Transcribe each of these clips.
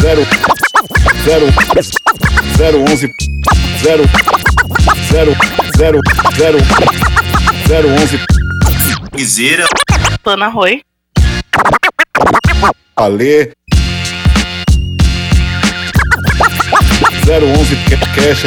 zero. Zero. Zero onze. Zero. Zero. Zero. Zero. Zero onze. Guizeira. Pana Roy. Ale. Zero onze. Cash.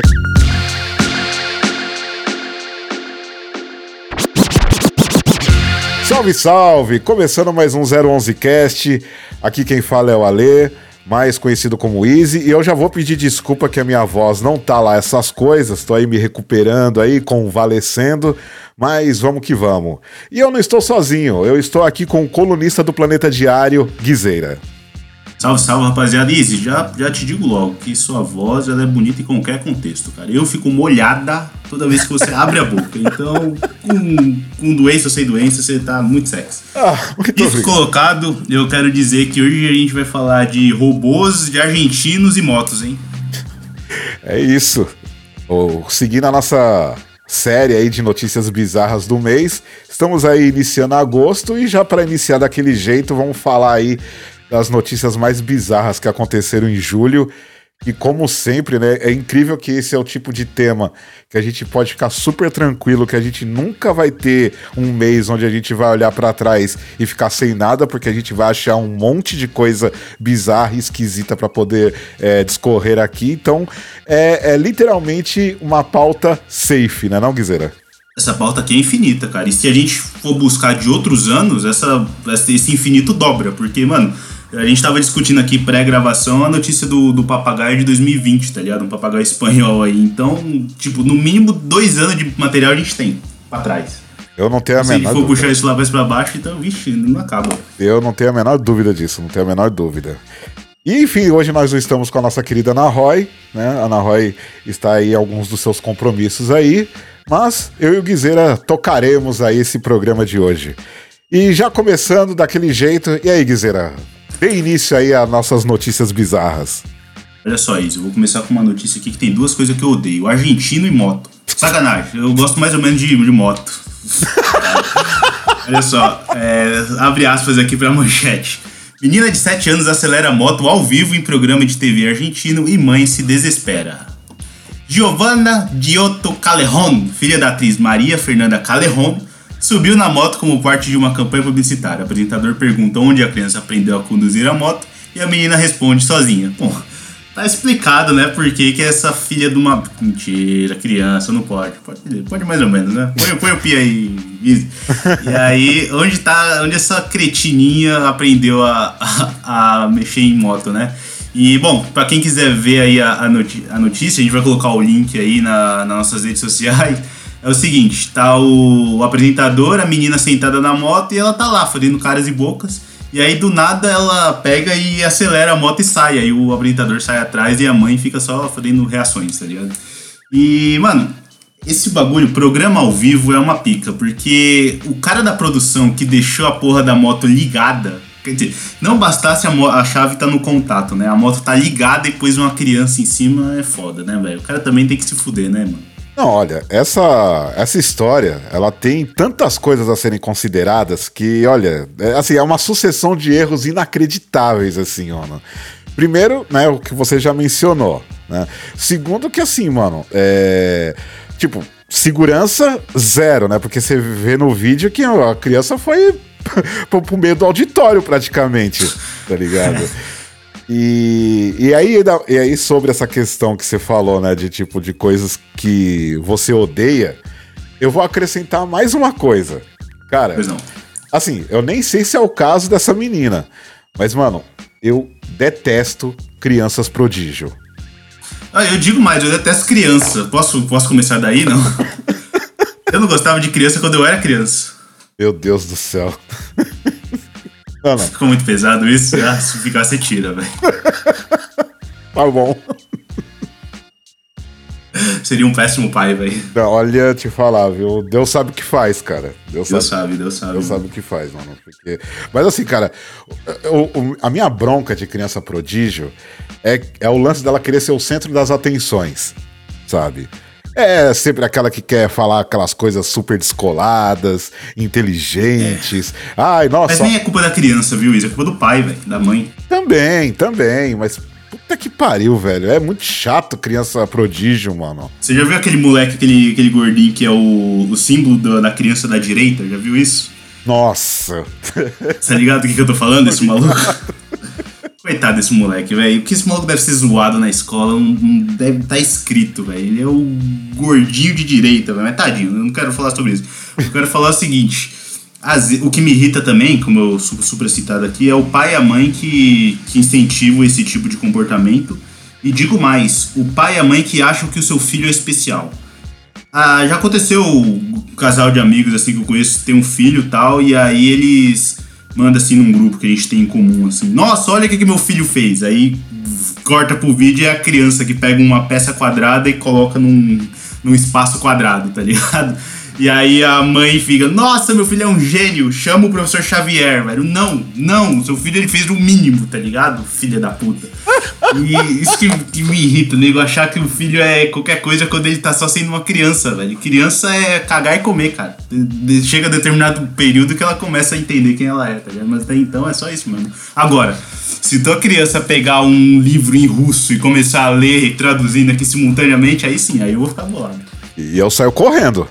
Salve, salve! Começando mais um 011 Cast. Aqui quem fala é o Ale, mais conhecido como Easy. E eu já vou pedir desculpa que a minha voz não tá lá essas coisas. Tô aí me recuperando aí, convalescendo. Mas vamos que vamos. E eu não estou sozinho. Eu estou aqui com o colunista do Planeta Diário, Guizeira. Salve, salve, rapaziada. Easy, já, já te digo logo que sua voz ela é bonita em qualquer contexto, cara. Eu fico molhada toda vez que você abre a boca. Então, com, com doença ou sem doença, você tá muito sexy. Ah, muito Isso colocado, eu quero dizer que hoje a gente vai falar de robôs, de argentinos e motos, hein? É isso. Ô, seguindo a nossa série aí de notícias bizarras do mês, estamos aí iniciando agosto e já para iniciar daquele jeito, vamos falar aí das notícias mais bizarras que aconteceram em julho. E como sempre, né, é incrível que esse é o tipo de tema que a gente pode ficar super tranquilo, que a gente nunca vai ter um mês onde a gente vai olhar para trás e ficar sem nada, porque a gente vai achar um monte de coisa bizarra e esquisita para poder é, discorrer aqui. Então, é, é literalmente uma pauta safe, né, não, Guizeira? Essa pauta aqui é infinita, cara. E se a gente for buscar de outros anos, essa, esse infinito dobra. Porque, mano, a gente tava discutindo aqui pré-gravação a notícia do, do papagaio de 2020, tá ligado? Um papagaio espanhol aí. Então, tipo, no mínimo dois anos de material a gente tem pra trás. Eu não tenho a Se menor for dúvida. puxar isso lá mais pra baixo, então, vixe, não acaba. Eu não tenho a menor dúvida disso, não tenho a menor dúvida. E enfim, hoje nós estamos com a nossa querida Ana Roy, né? A Ana Roy está aí em alguns dos seus compromissos aí, mas eu e o Guizeira tocaremos aí esse programa de hoje. E já começando daquele jeito, e aí, Guizeira? Dê início aí às nossas notícias bizarras. Olha só isso, eu vou começar com uma notícia aqui que tem duas coisas que eu odeio: argentino e moto. Sacanagem, eu gosto mais ou menos de, de moto. Olha só, é, abre aspas aqui pra manchete. Menina de 7 anos acelera moto ao vivo em programa de TV argentino e mãe se desespera. Giovanna Giotto Callejon, filha da atriz Maria Fernanda Callejon, subiu na moto como parte de uma campanha publicitária. O apresentador pergunta onde a criança aprendeu a conduzir a moto e a menina responde sozinha. Bom, tá explicado, né, por que essa filha de uma... Mentira, criança, não pode. Pode, pode mais ou menos, né? Põe, põe o pi aí. E aí, onde tá... Onde essa cretininha aprendeu a, a, a mexer em moto, né? E, bom, pra quem quiser ver aí a, a notícia, a gente vai colocar o link aí na, nas nossas redes sociais. É o seguinte, tá o, o apresentador, a menina sentada na moto e ela tá lá fazendo caras e bocas. E aí do nada ela pega e acelera a moto e sai. Aí o apresentador sai atrás e a mãe fica só fazendo reações, tá ligado? E, mano, esse bagulho, programa ao vivo, é uma pica, porque o cara da produção que deixou a porra da moto ligada. Quer dizer, não bastasse a, a chave tá no contato, né? A moto tá ligada e pôs uma criança em cima, é foda, né, velho? O cara também tem que se fuder, né, mano? Não, olha, essa, essa história, ela tem tantas coisas a serem consideradas que, olha, é, assim, é uma sucessão de erros inacreditáveis, assim, mano. Primeiro, né, o que você já mencionou, né? Segundo que, assim, mano, é... Tipo, segurança zero, né? Porque você vê no vídeo que a criança foi pro meio do auditório, praticamente, tá ligado? E, e, aí, e aí, sobre essa questão que você falou, né, de tipo de coisas que você odeia, eu vou acrescentar mais uma coisa. Cara, assim, eu nem sei se é o caso dessa menina, mas, mano, eu detesto crianças prodígio. Ah, eu digo mais, eu detesto criança. Posso, posso começar daí, não? eu não gostava de criança quando eu era criança. Meu Deus do céu. Não, não, Ficou muito pesado isso? Ah, se ficar, você tira, velho. tá bom. Seria um péssimo pai, velho. Olha, te falar, viu? Deus sabe o que faz, cara. Deus, Deus sabe. sabe, Deus sabe. Deus sabe o que faz, mano. Porque... Mas assim, cara, o- o- a minha bronca de criança prodígio é, é o lance dela querer ser o centro das atenções, sabe? É sempre aquela que quer falar aquelas coisas super descoladas, inteligentes. Ai, Mas nossa. nem é culpa da criança, viu, Isa? É culpa do pai, velho, da mãe. Também, também, mas Puta que pariu, velho. É muito chato criança prodígio, mano. Você já viu aquele moleque, aquele, aquele gordinho que é o, o símbolo da, da criança da direita? Já viu isso? Nossa. Tá ligado o que, que eu tô falando, esse maluco? Coitado desse moleque, velho. O que esse maluco deve ser zoado na escola não, não deve estar tá escrito, velho. Ele é o gordinho de direita, velho. Mas tadinho, eu não quero falar sobre isso. Eu quero falar o seguinte. As, o que me irrita também, como eu super citado aqui, é o pai e a mãe que, que incentivam esse tipo de comportamento. E digo mais, o pai e a mãe que acham que o seu filho é especial. Ah, já aconteceu um casal de amigos assim que eu conheço tem um filho tal, e aí eles mandam assim num grupo que a gente tem em comum, assim, nossa, olha o que, que meu filho fez. Aí corta pro vídeo e é a criança que pega uma peça quadrada e coloca num, num espaço quadrado, tá ligado? E aí a mãe fica, nossa, meu filho é um gênio, chama o professor Xavier, velho. Não, não, seu filho ele fez o mínimo, tá ligado? Filha da puta. E isso que, que me irrita, nego, achar que o filho é qualquer coisa quando ele tá só sendo uma criança, velho. Criança é cagar e comer, cara. Chega a determinado período que ela começa a entender quem ela é, tá ligado? Mas até então é só isso, mano. Agora, se tua criança pegar um livro em russo e começar a ler traduzindo aqui simultaneamente, aí sim, aí eu vou ficar bolado. E eu saio correndo.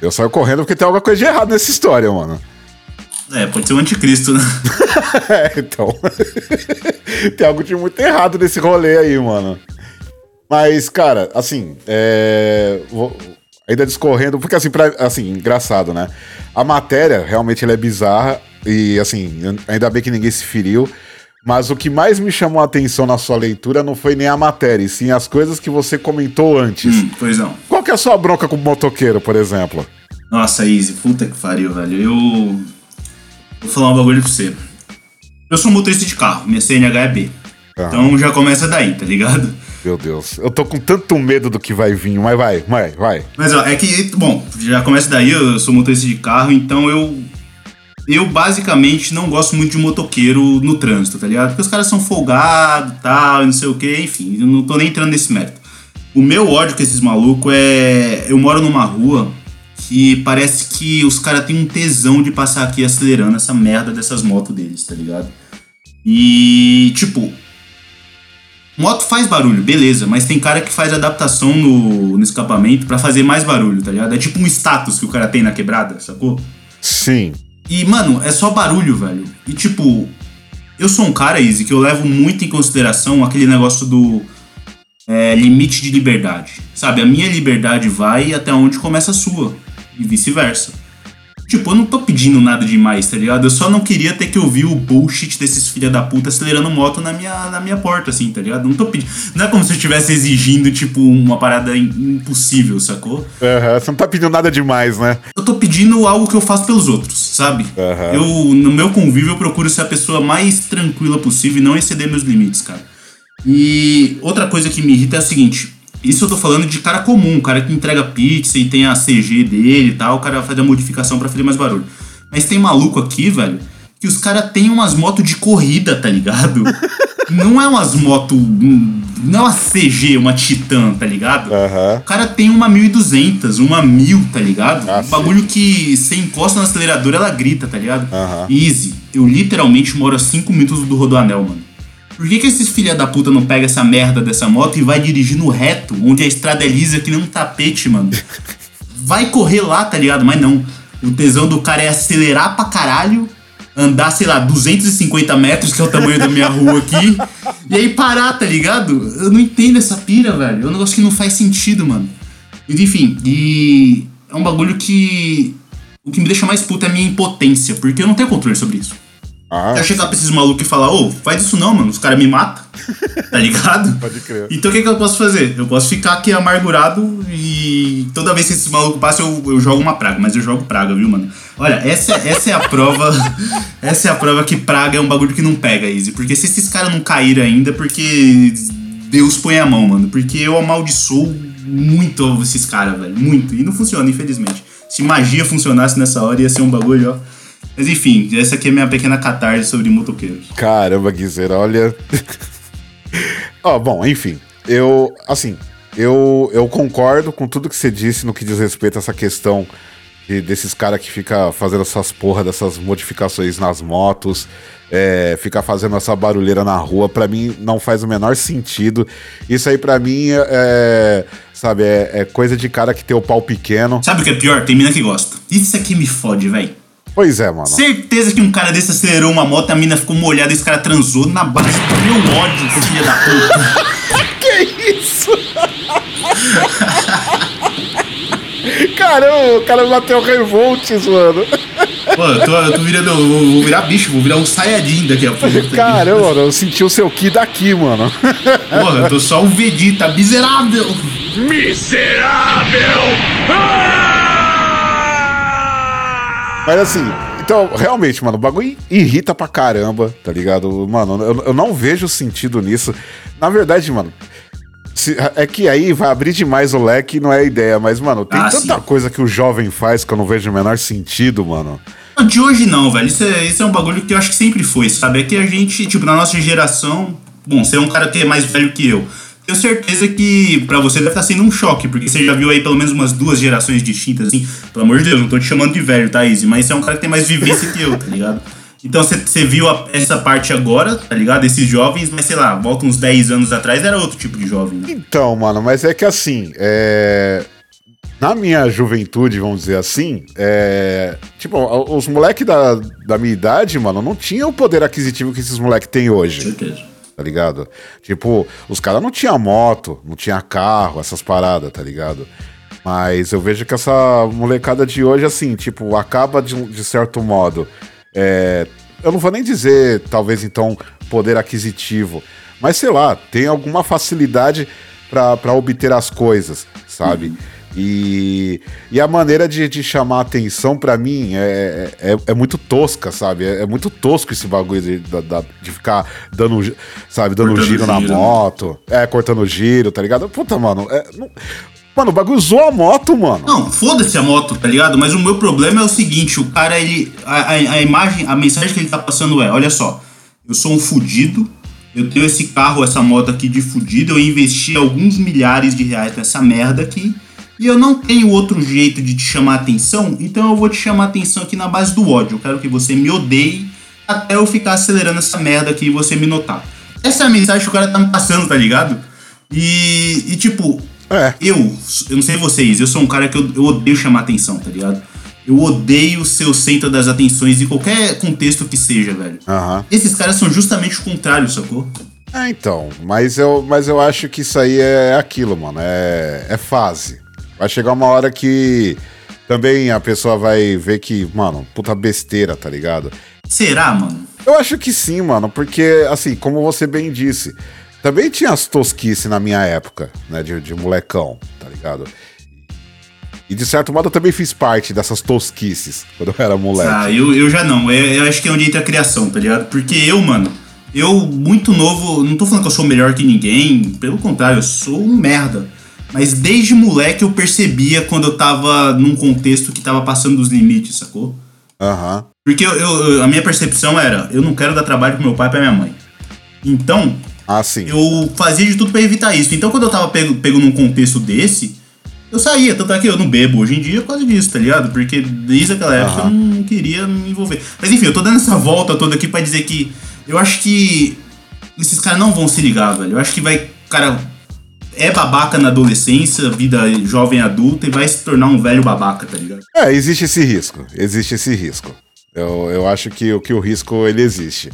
Eu saio correndo porque tem alguma coisa de errado nessa história, mano. É, pode ser o um anticristo, né? é, então. tem algo de muito errado nesse rolê aí, mano. Mas, cara, assim, é... Vou... ainda discorrendo, porque assim, pra... assim, engraçado, né? A matéria realmente ela é bizarra e, assim, ainda bem que ninguém se feriu. Mas o que mais me chamou a atenção na sua leitura não foi nem a matéria, e sim as coisas que você comentou antes. Hum, pois não. Qual que é a sua bronca com o motoqueiro, por exemplo? Nossa, Easy, puta que pariu, velho. Eu. Vou falar um bagulho pra você. Eu sou motorista de carro, minha CNH é B. Então já começa daí, tá ligado? Meu Deus, eu tô com tanto medo do que vai vir, mas vai, vai, vai. Mas ó, é que, bom, já começa daí, eu sou motorista de carro, então eu eu basicamente não gosto muito de motoqueiro no trânsito, tá ligado? Porque os caras são folgados e tal, não sei o que, enfim, eu não tô nem entrando nesse mérito. O meu ódio com esses malucos é. Eu moro numa rua que parece que os caras têm um tesão de passar aqui acelerando essa merda dessas motos deles, tá ligado? E, tipo, moto faz barulho, beleza, mas tem cara que faz adaptação no, no escapamento para fazer mais barulho, tá ligado? É tipo um status que o cara tem na quebrada, sacou? Sim. E, mano, é só barulho, velho. E, tipo, eu sou um cara, Easy, que eu levo muito em consideração aquele negócio do é, limite de liberdade. Sabe, a minha liberdade vai até onde começa a sua. E vice-versa. Tipo, eu não tô pedindo nada demais, tá ligado? Eu só não queria ter que ouvir o bullshit desses filha da puta acelerando moto na minha, na minha porta, assim, tá ligado? Não tô pedindo. Não é como se eu estivesse exigindo, tipo, uma parada impossível, sacou? Uhum, você não tá pedindo nada demais, né? Eu tô pedindo algo que eu faço pelos outros, sabe? Uhum. Eu, no meu convívio, eu procuro ser a pessoa mais tranquila possível e não exceder meus limites, cara. E outra coisa que me irrita é o seguinte: isso eu tô falando de cara comum, cara que entrega pizza e tem a CG dele e tal, o cara faz a modificação para fazer mais barulho. Mas tem maluco aqui, velho, que os caras têm umas motos de corrida, tá ligado? não é umas motos. Não é uma CG, uma Titan, tá ligado? Uhum. O cara tem uma 1200, uma 1000, tá ligado? Ah, um bagulho sim. que você encosta no acelerador, ela grita, tá ligado? Uhum. Easy. Eu literalmente moro a 5 minutos do Rodoanel, mano. Por que, que esses filha da puta não pega essa merda dessa moto e vai dirigindo reto, onde a estrada é lisa que nem um tapete, mano? Vai correr lá, tá ligado? Mas não. O tesão do cara é acelerar pra caralho, andar, sei lá, 250 metros, que é o tamanho da minha rua aqui, e aí parar, tá ligado? Eu não entendo essa pira, velho. É um negócio que não faz sentido, mano. Enfim, e é um bagulho que. O que me deixa mais puto é a minha impotência, porque eu não tenho controle sobre isso. Ah, Quer chegar pra esses malucos e falar, ô, faz isso não, mano, os caras me matam, tá ligado? Pode crer. Então o que, que eu posso fazer? Eu posso ficar aqui amargurado e toda vez que esses malucos passam eu, eu jogo uma praga, mas eu jogo praga, viu, mano? Olha, essa, essa é a prova, essa é a prova que praga é um bagulho que não pega, Easy, porque se esses caras não caíram ainda, porque Deus põe a mão, mano, porque eu amaldiçoo muito esses caras, velho, muito, e não funciona, infelizmente. Se magia funcionasse nessa hora ia ser um bagulho, ó mas enfim, essa aqui é minha pequena catarse sobre motoqueiros. Caramba, Guizeira, olha. Ó, oh, bom, enfim. Eu, assim, eu, eu concordo com tudo que você disse no que diz respeito a essa questão de- desses caras que fica fazendo essas porra dessas modificações nas motos, é, fica fazendo essa barulheira na rua, pra mim não faz o menor sentido. Isso aí pra mim é, sabe, é, é coisa de cara que tem o pau pequeno. Sabe o que é pior? Tem mina que gosta. Isso aqui me fode, velho. Pois é, mano. Certeza que um cara desse acelerou uma moto, a mina ficou molhada e esse cara transou na base do meu ódio, filha da puta. Que isso? Caramba, o cara bateu revoltes, mano. Pô, eu tô, eu tô virando. eu Vou, vou virar bicho, vou virar um saiyajin daqui a pouco. Caramba, mano, eu senti o seu ki daqui, mano. Porra, eu tô só o Vegeta, miserável. Mas assim, então, realmente, mano, o bagulho irrita pra caramba, tá ligado? Mano, eu, eu não vejo sentido nisso. Na verdade, mano, se- é que aí vai abrir demais o leque, não é a ideia, mas, mano, tem Ah, tanta sim. coisa que o jovem faz que eu não vejo o menor sentido, mano. De hoje não, velho. Isso é, isso é um bagulho que eu acho que sempre foi, sabe? É que a gente, tipo, na nossa geração. Bom, você é um cara que é mais velho que eu. Tenho certeza que pra você deve estar sendo um choque, porque você já viu aí pelo menos umas duas gerações distintas, assim. Pelo amor de Deus, não tô te chamando de velho, tá, Izzy? Mas você é um cara que tem mais vivência que eu, tá ligado? Então você, viu a- essa parte agora, tá ligado? Esses jovens, mas sei lá, volta uns 10 anos atrás, era outro tipo de jovem, né? Então, mano, mas é que assim, é... na minha juventude, vamos dizer assim, é... tipo, os moleques da, da minha idade, mano, não tinham o poder aquisitivo que esses moleques têm hoje. Certeza. Tá ligado? Tipo, os caras não tinham moto, não tinha carro, essas paradas, tá ligado? Mas eu vejo que essa molecada de hoje, assim, tipo, acaba de, de certo modo. é, eu não vou nem dizer, talvez então, poder aquisitivo, mas sei lá, tem alguma facilidade pra obter as coisas, sabe? E, e a maneira de, de chamar atenção pra mim é, é, é muito tosca, sabe? É, é muito tosco esse bagulho de, da- de ficar dando, sabe, dando Cortando giro na giro, né? moto. É, cortando giro, tá ligado? Puta, mano. é, não- mano, o bagulho zoou a moto, mano. Não, foda-se a moto, tá ligado? Mas o meu problema é o seguinte, o cara, ele. A, a, a imagem, a mensagem que ele tá passando é, olha só, eu sou um fudido, eu tenho esse carro, essa moto aqui de fudido, eu investi alguns milhares de reais nessa merda aqui, e eu não tenho outro jeito de te chamar atenção, então eu vou te chamar atenção aqui na base do ódio. Eu quero que você me odeie até eu ficar acelerando essa merda aqui e você me notar. Essa é a mensagem que o cara tá me passando, tá ligado? E, e tipo, É. eu, eu não sei vocês, eu sou um cara que eu, eu odeio chamar atenção, tá ligado? Eu odeio ser o centro das atenções em qualquer contexto que seja, velho. Aham. Esses caras são justamente o contrário, sacou? É, então. Mas eu, mas eu acho que isso aí é aquilo, mano. É, é fase. Vai chegar uma hora que também a pessoa vai ver que, mano, puta besteira, tá ligado? Será, mano? Eu acho que sim, mano, porque, assim, como você bem disse, também tinha as tosquices na minha época, né, de, de molecão, tá ligado? E de certo modo eu também fiz parte dessas tosquices quando eu era moleque. Ah, eu, eu já não. Eu, eu acho que é onde entra a criação, tá ligado? Porque eu, mano, eu, muito novo, não tô falando que eu sou melhor que ninguém, pelo contrário, eu sou um merda. Mas desde moleque eu percebia quando eu tava num contexto que tava passando dos limites, sacou? Aham. Porque eu, eu- a minha percepção era, eu não quero dar trabalho pro meu pai e pra minha mãe. Então, Ah, sim. eu fazia de tudo pra evitar isso. Então, quando eu tava pego, pego num contexto desse, eu saía. Tanto é que eu não bebo hoje em dia por causa disso, tá ligado? Porque desde aquela época eu não queria me envolver. Mas enfim, eu tô dando essa volta toda aqui pra dizer que eu acho que esses caras não vão se ligar, velho. Eu acho que vai. Cara, é babaca na adolescência, vida jovem adulta, e vai se tornar um velho babaca, tá ligado? É, existe esse risco. Existe esse risco. Eu, eu acho que, que o risco ele existe.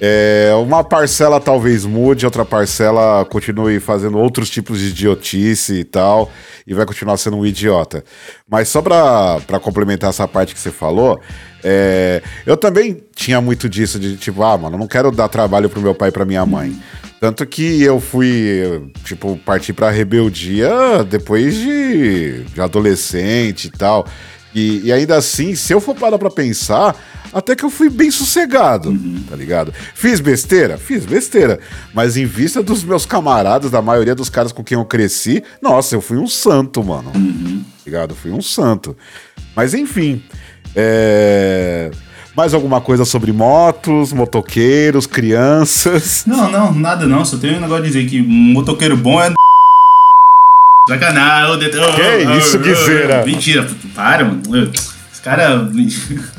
É, uma parcela talvez mude, outra parcela continue fazendo outros tipos de idiotice e tal, e vai continuar sendo um idiota. Mas só pra complementar essa parte que você falou, é, eu também tinha muito disso, de tipo, ah, mano, não quero dar trabalho pro meu pai e pra minha mãe. Tanto que eu fui, tipo, partir pra rebeldia depois de, de adolescente e tal. E, e ainda assim, se eu for parar pra pensar, até que eu fui bem sossegado, tá ligado? Fiz besteira? Fiz besteira. Mas em vista dos meus camaradas, da maioria dos caras com quem eu cresci, nossa, eu fui um santo, mano. Tá ligado? Fui um santo. Mas enfim. É... Mais alguma coisa sobre motos, motoqueiros, crianças? Não, não, nada não. Só tenho um negócio de dizer que um motoqueiro bom é. Sacanagem, ô, det- Que isso, Guiseira? Mentira, para, mano. Cara.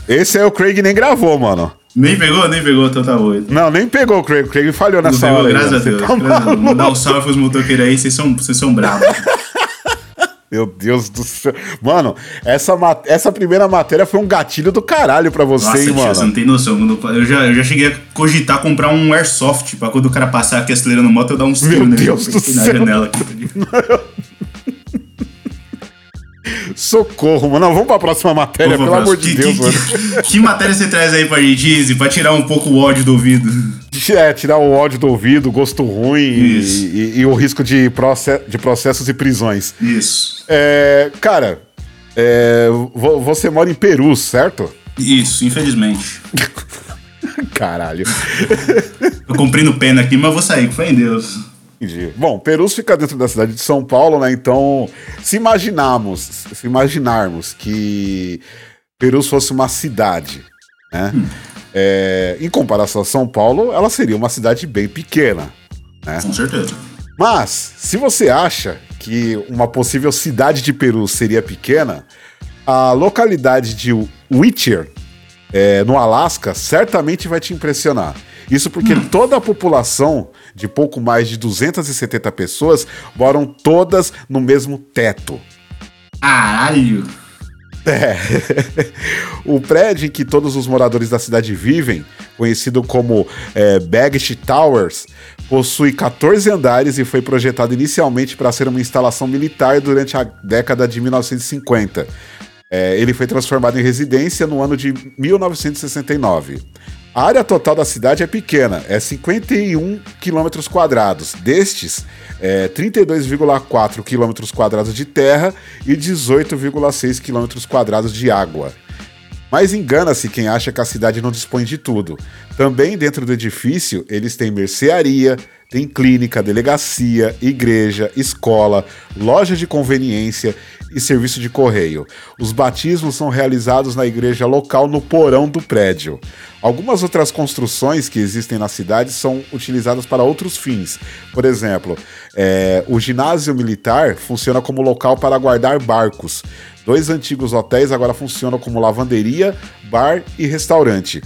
Esse é o Craig nem gravou, mano. Nem pegou? Nem pegou, então tá bom. Não, nem pegou o Craig. O Craig falhou nessa hora. pegou, aí, graças a. Deus. Tá graças? Mandar um salve pros motoqueiros aí, vocês são, vocês são bravos. Meu Deus do céu. Mano, essa, essa primeira matéria foi um gatilho do caralho pra você, Nossa, hein, mano. você não tem noção. Eu, já, eu já cheguei a cogitar comprar um airsoft pra quando o cara passar aqui acelerando moto, eu dar uns Meu tiros nele. Deus do na céu. janela aqui. tá? Socorro, mano. Não, vamos pra próxima matéria, Vamos pelo amor de próxima. Deus, que, mano. que, que matéria você traz aí pra gente, Izzy, pra tirar um pouco o ódio do ouvido? É, tirar o ódio do ouvido, o gosto ruim e, e- e o risco de, proce- de processos e prisões. Isso. É, cara, é, vo- você mora em Peru, certo? Isso, infelizmente. Caralho. Tô cumprindo pena aqui, mas vou sair, com fé em Deus. Entendi. Bom, Perus fica dentro da cidade de São Paulo, né? Então, se imaginarmos, se imaginarmos que Perus fosse uma cidade, né? É, em comparação a São Paulo, ela seria uma cidade bem pequena. Com certeza. Mas, se você acha que uma possível cidade de Peru seria pequena, a localidade de Whittier, é, no Alasca, certamente vai te impressionar. Isso porque toda a população, de pouco mais de 270 pessoas, moram todas no mesmo teto. Caralho. É. o prédio em que todos os moradores da cidade vivem, conhecido como é, Baggage Towers, possui 14 andares e foi projetado inicialmente para ser uma instalação militar durante a década de 1950. É, ele foi transformado em residência no ano de 1969. A área total da cidade é pequena, é 51 quilômetros quadrados. Destes, é 32,4 quilômetros quadrados de terra e 18,6 quilômetros quadrados de água. Mas engana-se quem acha que a cidade não dispõe de tudo. Também dentro do edifício, eles têm mercearia, tem clínica, delegacia, igreja, escola, loja de conveniência e serviço de correio. Os batismos são realizados na igreja local no porão do prédio. Algumas outras construções que existem na cidade são utilizadas para outros fins. Por exemplo, é, o ginásio militar funciona como local para guardar barcos. Dois antigos hotéis agora funcionam como lavanderia, bar e restaurante.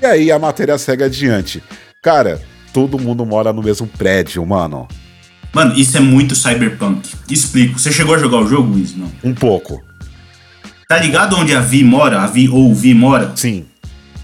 E aí a matéria segue adiante. Cara, todo mundo mora no mesmo prédio, mano. Mano, isso é muito cyberpunk. Explico. Você chegou a jogar o jogo, Wiz? Não. Um pouco. Tá ligado onde a Vi mora? A Vi ou o Vi mora? Sim.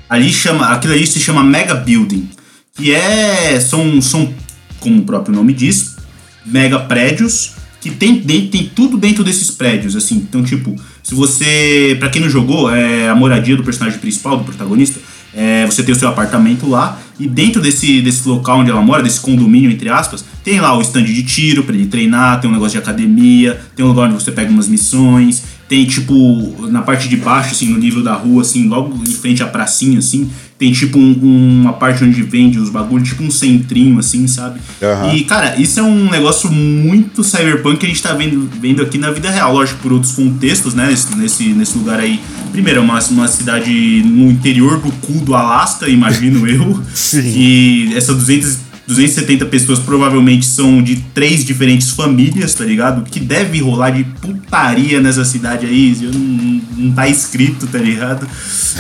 Ali chama, aquilo ali se chama Mega Building, que é são, são como o próprio nome diz, mega prédios que tem, tem, tem tudo dentro desses prédios, assim. Então, tipo, se você, Pra quem não jogou, é a moradia do personagem principal, do protagonista, é, você tem o seu apartamento lá e dentro desse, desse local onde ela mora, desse condomínio entre aspas, tem lá o stand de tiro pra ele treinar, tem um negócio de academia, tem um lugar onde você pega umas missões, tem tipo na parte de baixo, assim, no nível da rua, assim, logo em frente à pracinha, assim, tem tipo um- uma parte onde vende os bagulhos, tipo um centrinho, assim, sabe? Aham. E, cara, isso é um negócio muito cyberpunk que a gente tá vendo, vendo aqui na vida real, lógico, por outros contextos, né? Nesse, nesse, nesse lugar aí. Primeiro, é uma, uma cidade no interior do cu do Alasca, imagino eu. Sim. Que essas 200, 270 pessoas provavelmente são de três diferentes famílias, tá ligado? Que deve rolar de putaria nessa cidade aí, eu não, não tá escrito, tá ligado?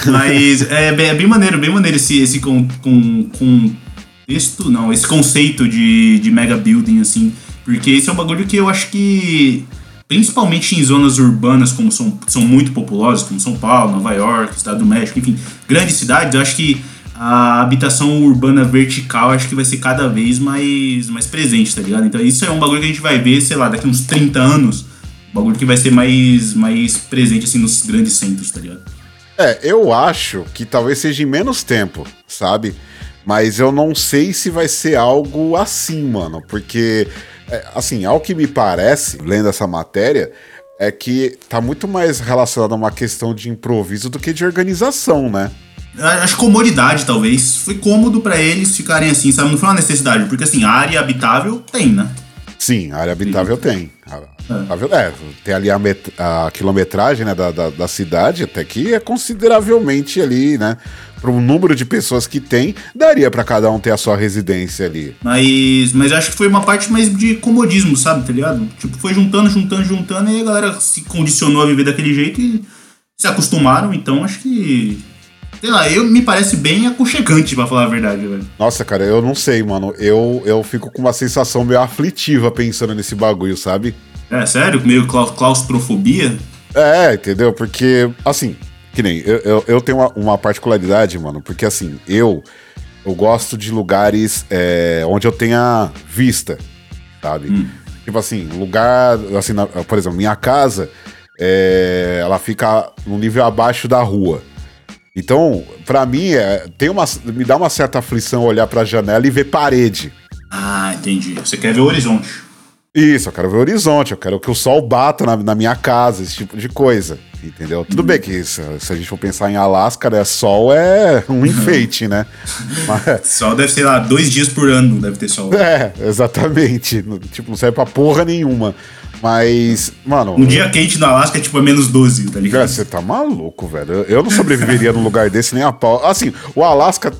Mas é, bem- é bem maneiro, bem maneiro esse, esse com, com, com texto, não, esse conceito de, de mega building, assim. Porque esse é um bagulho que eu acho que, principalmente em zonas urbanas, como são, são muito populosas, como São Paulo, Nova York, Estado do México, enfim, grandes cidades, eu acho que a habitação urbana vertical acho que vai ser cada vez mais, mais presente, tá ligado? Então isso é um bagulho que a gente vai ver, sei lá, daqui uns 30 anos, um bagulho que vai ser mais, mais presente, assim, nos grandes centros, tá ligado? É, eu acho que talvez seja em menos tempo, sabe? Mas eu não sei se vai ser algo assim, mano. Porque, é, assim, ao que me parece, lendo essa matéria, é que tá muito mais relacionado a uma questão de improviso do que de organização, né? Acho comodidade, talvez. Foi cômodo pra eles ficarem assim, sabe? Não foi uma necessidade, porque assim, área habitável tem, né? Sim, área habitável tem. Habitável- É, tem ali a, met- a quilometragem né, da, da, da cidade, até que é consideravelmente ali, né? Para o número de pessoas que tem, daria para cada um ter a sua residência ali. Mas, mas acho que foi uma parte mais de comodismo, sabe? Tá ligado? Tipo, foi juntando, juntando, juntando, e a galera se condicionou a viver daquele jeito e se acostumaram, então acho que. Sei lá, eu me parece bem aconchegante, pra falar a verdade, velho. Nossa, cara, eu não sei, mano. Eu, eu fico com uma sensação meio aflitiva pensando nesse bagulho, sabe? É, sério? Meio claustrofobia? É, entendeu? Porque, assim, que nem, eu, eu, eu tenho uma, uma, particularidade, mano, porque assim, eu, eu gosto de lugares é, onde eu tenha vista, sabe? Hum. Tipo assim, lugar, assim, na, por exemplo, minha casa, é, ela fica no nível abaixo da rua. Então, para mim, é, tem uma, me dá uma certa aflição olhar pra janela e ver parede. Ah, entendi. Você quer ver o horizonte. Isso, eu quero ver o horizonte, eu quero que o sol bata na, na minha casa, esse tipo de coisa. Entendeu? Tudo uhum. bem que se, se, a gente for pensar em Alasca, né, sol é um uhum. enfeite, né? Mas... Sol deve ser lá dois dias por ano, deve ter sol. É, exatamente. Tipo, não serve pra porra nenhuma. Mas, mano. Um dia quente no Alasca é tipo a menos 12, tá ligado? Você tá maluco, velho. Eu não sobreviveria num lugar desse nem a pau. Assim, o Alasca,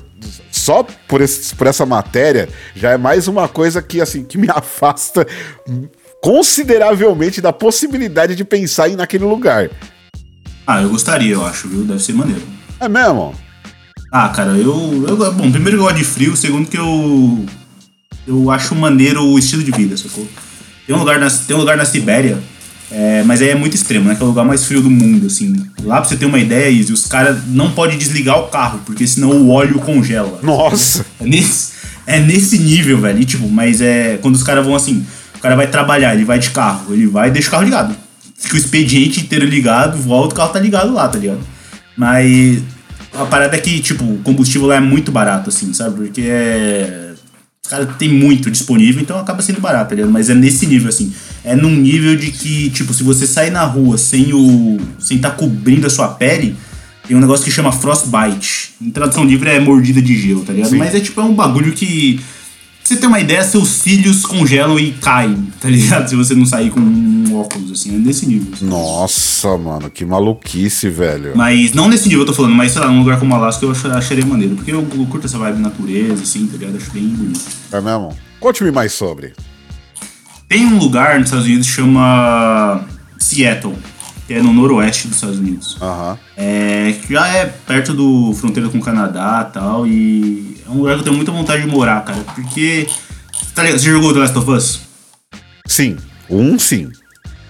só por, esse, por essa matéria, já é mais uma coisa que, assim, que me afasta consideravelmente da possibilidade de pensar em ir naquele lugar. Ah, eu gostaria, eu acho, viu? Deve ser maneiro. É mesmo? Ah, cara, eu, eu. Bom, primeiro eu gosto de frio, segundo que eu. Eu acho maneiro o estilo de vida, sacou? Tem um lugar na, tem um lugar na Sibéria, é, mas aí é muito extremo, né? Que é o lugar mais frio do mundo, assim. Lá pra você ter uma ideia, Izzy, os caras não podem desligar o carro, porque senão o óleo congela. Nossa! É nesse, é nesse nível, velho. E, tipo, mas é. Quando os caras vão assim, o cara vai trabalhar, ele vai de carro, ele vai e deixa o carro ligado. Fica o expediente inteiro ligado, volta, o carro tá ligado lá, tá ligado? Mas a parada é que, tipo, o combustível lá é muito barato, assim, sabe? Porque é cara tem muito disponível, então acaba sendo barato, tá ligado? Mas é nesse nível, assim. É num nível de que, tipo, se você sair na rua sem o. sem estar tá cobrindo a sua pele, tem um negócio que chama frostbite. Em tradução livre é mordida de gelo, tá ligado? Sim. Mas é tipo, é um bagulho que você ter uma ideia, seus cílios congelam e caem, tá ligado? Se você não sair com um óculos, assim, é nesse nível. Assim. Nossa, mano, que maluquice, velho. Mas não nesse nível eu tô falando, mas sei lá, num lugar como Alasca eu acharia maneiro. Porque eu, eu curto essa vibe natureza, assim, tá ligado? Acho bem bonito. É mesmo? Conte-me mais sobre. Tem um lugar nos Estados Unidos que chama Seattle que é no noroeste dos Estados Unidos. Uhum. É, que já é perto do fronteira com o Canadá e tal, e é um lugar que eu tenho muita vontade de morar, cara, porque... Tá ligado? Você jogou The Last of Us? Sim, um sim.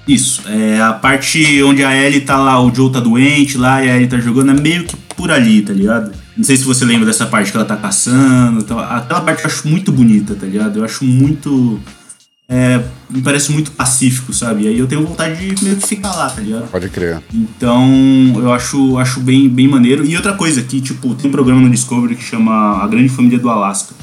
Isso, é a parte onde a Ellie tá lá, o Joe tá doente lá e a Ellie tá jogando, é meio que por ali, tá ligado? Não sei se você lembra dessa parte que ela tá caçando, tal. aquela parte eu acho muito bonita, tá ligado? Eu acho muito é, me parece muito pacífico, sabe? E aí eu tenho vontade de meio que ficar lá, tá ligado? Pode crer. Então, eu acho, acho bem, bem maneiro. E outra coisa que, tipo, tem um programa no Discovery que chama A Grande Família do Alasca.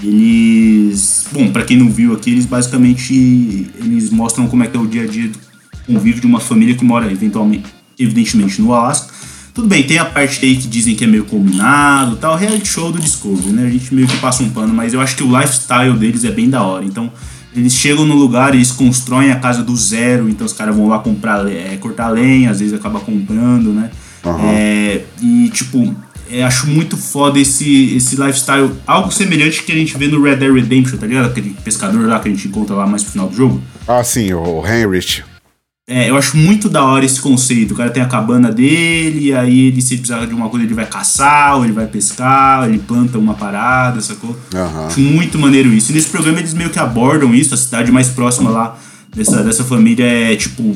Eles, bom, para quem não viu aqui, eles basicamente eles mostram como é que é o dia a dia do convívio de uma família que mora eventualmente, evidentemente, no Alasca. Tudo bem, tem a parte aí que dizem que é meio combinado, tal, reality show do Discovery, né? A gente meio que passa um pano, mas eu acho que o lifestyle deles é bem da hora. Então, eles chegam no lugar e eles constroem a casa do zero, então os caras vão lá comprar, é, cortar lenha, às vezes acaba comprando, né? Uhum. É, e tipo, é, acho muito foda esse, esse lifestyle, algo semelhante que a gente vê no Red Dead Redemption, tá ligado? Aquele pescador lá que a gente encontra lá mais pro final do jogo. Ah, sim, o Heinrich. É, eu acho muito da hora esse conceito. O cara tem a cabana dele, aí ele se precisar de uma coisa, ele vai caçar, ou ele vai pescar, ele planta uma parada, sacou? Uhum. Acho muito maneiro isso. E nesse programa eles meio que abordam isso, a cidade mais próxima lá dessa, dessa família é tipo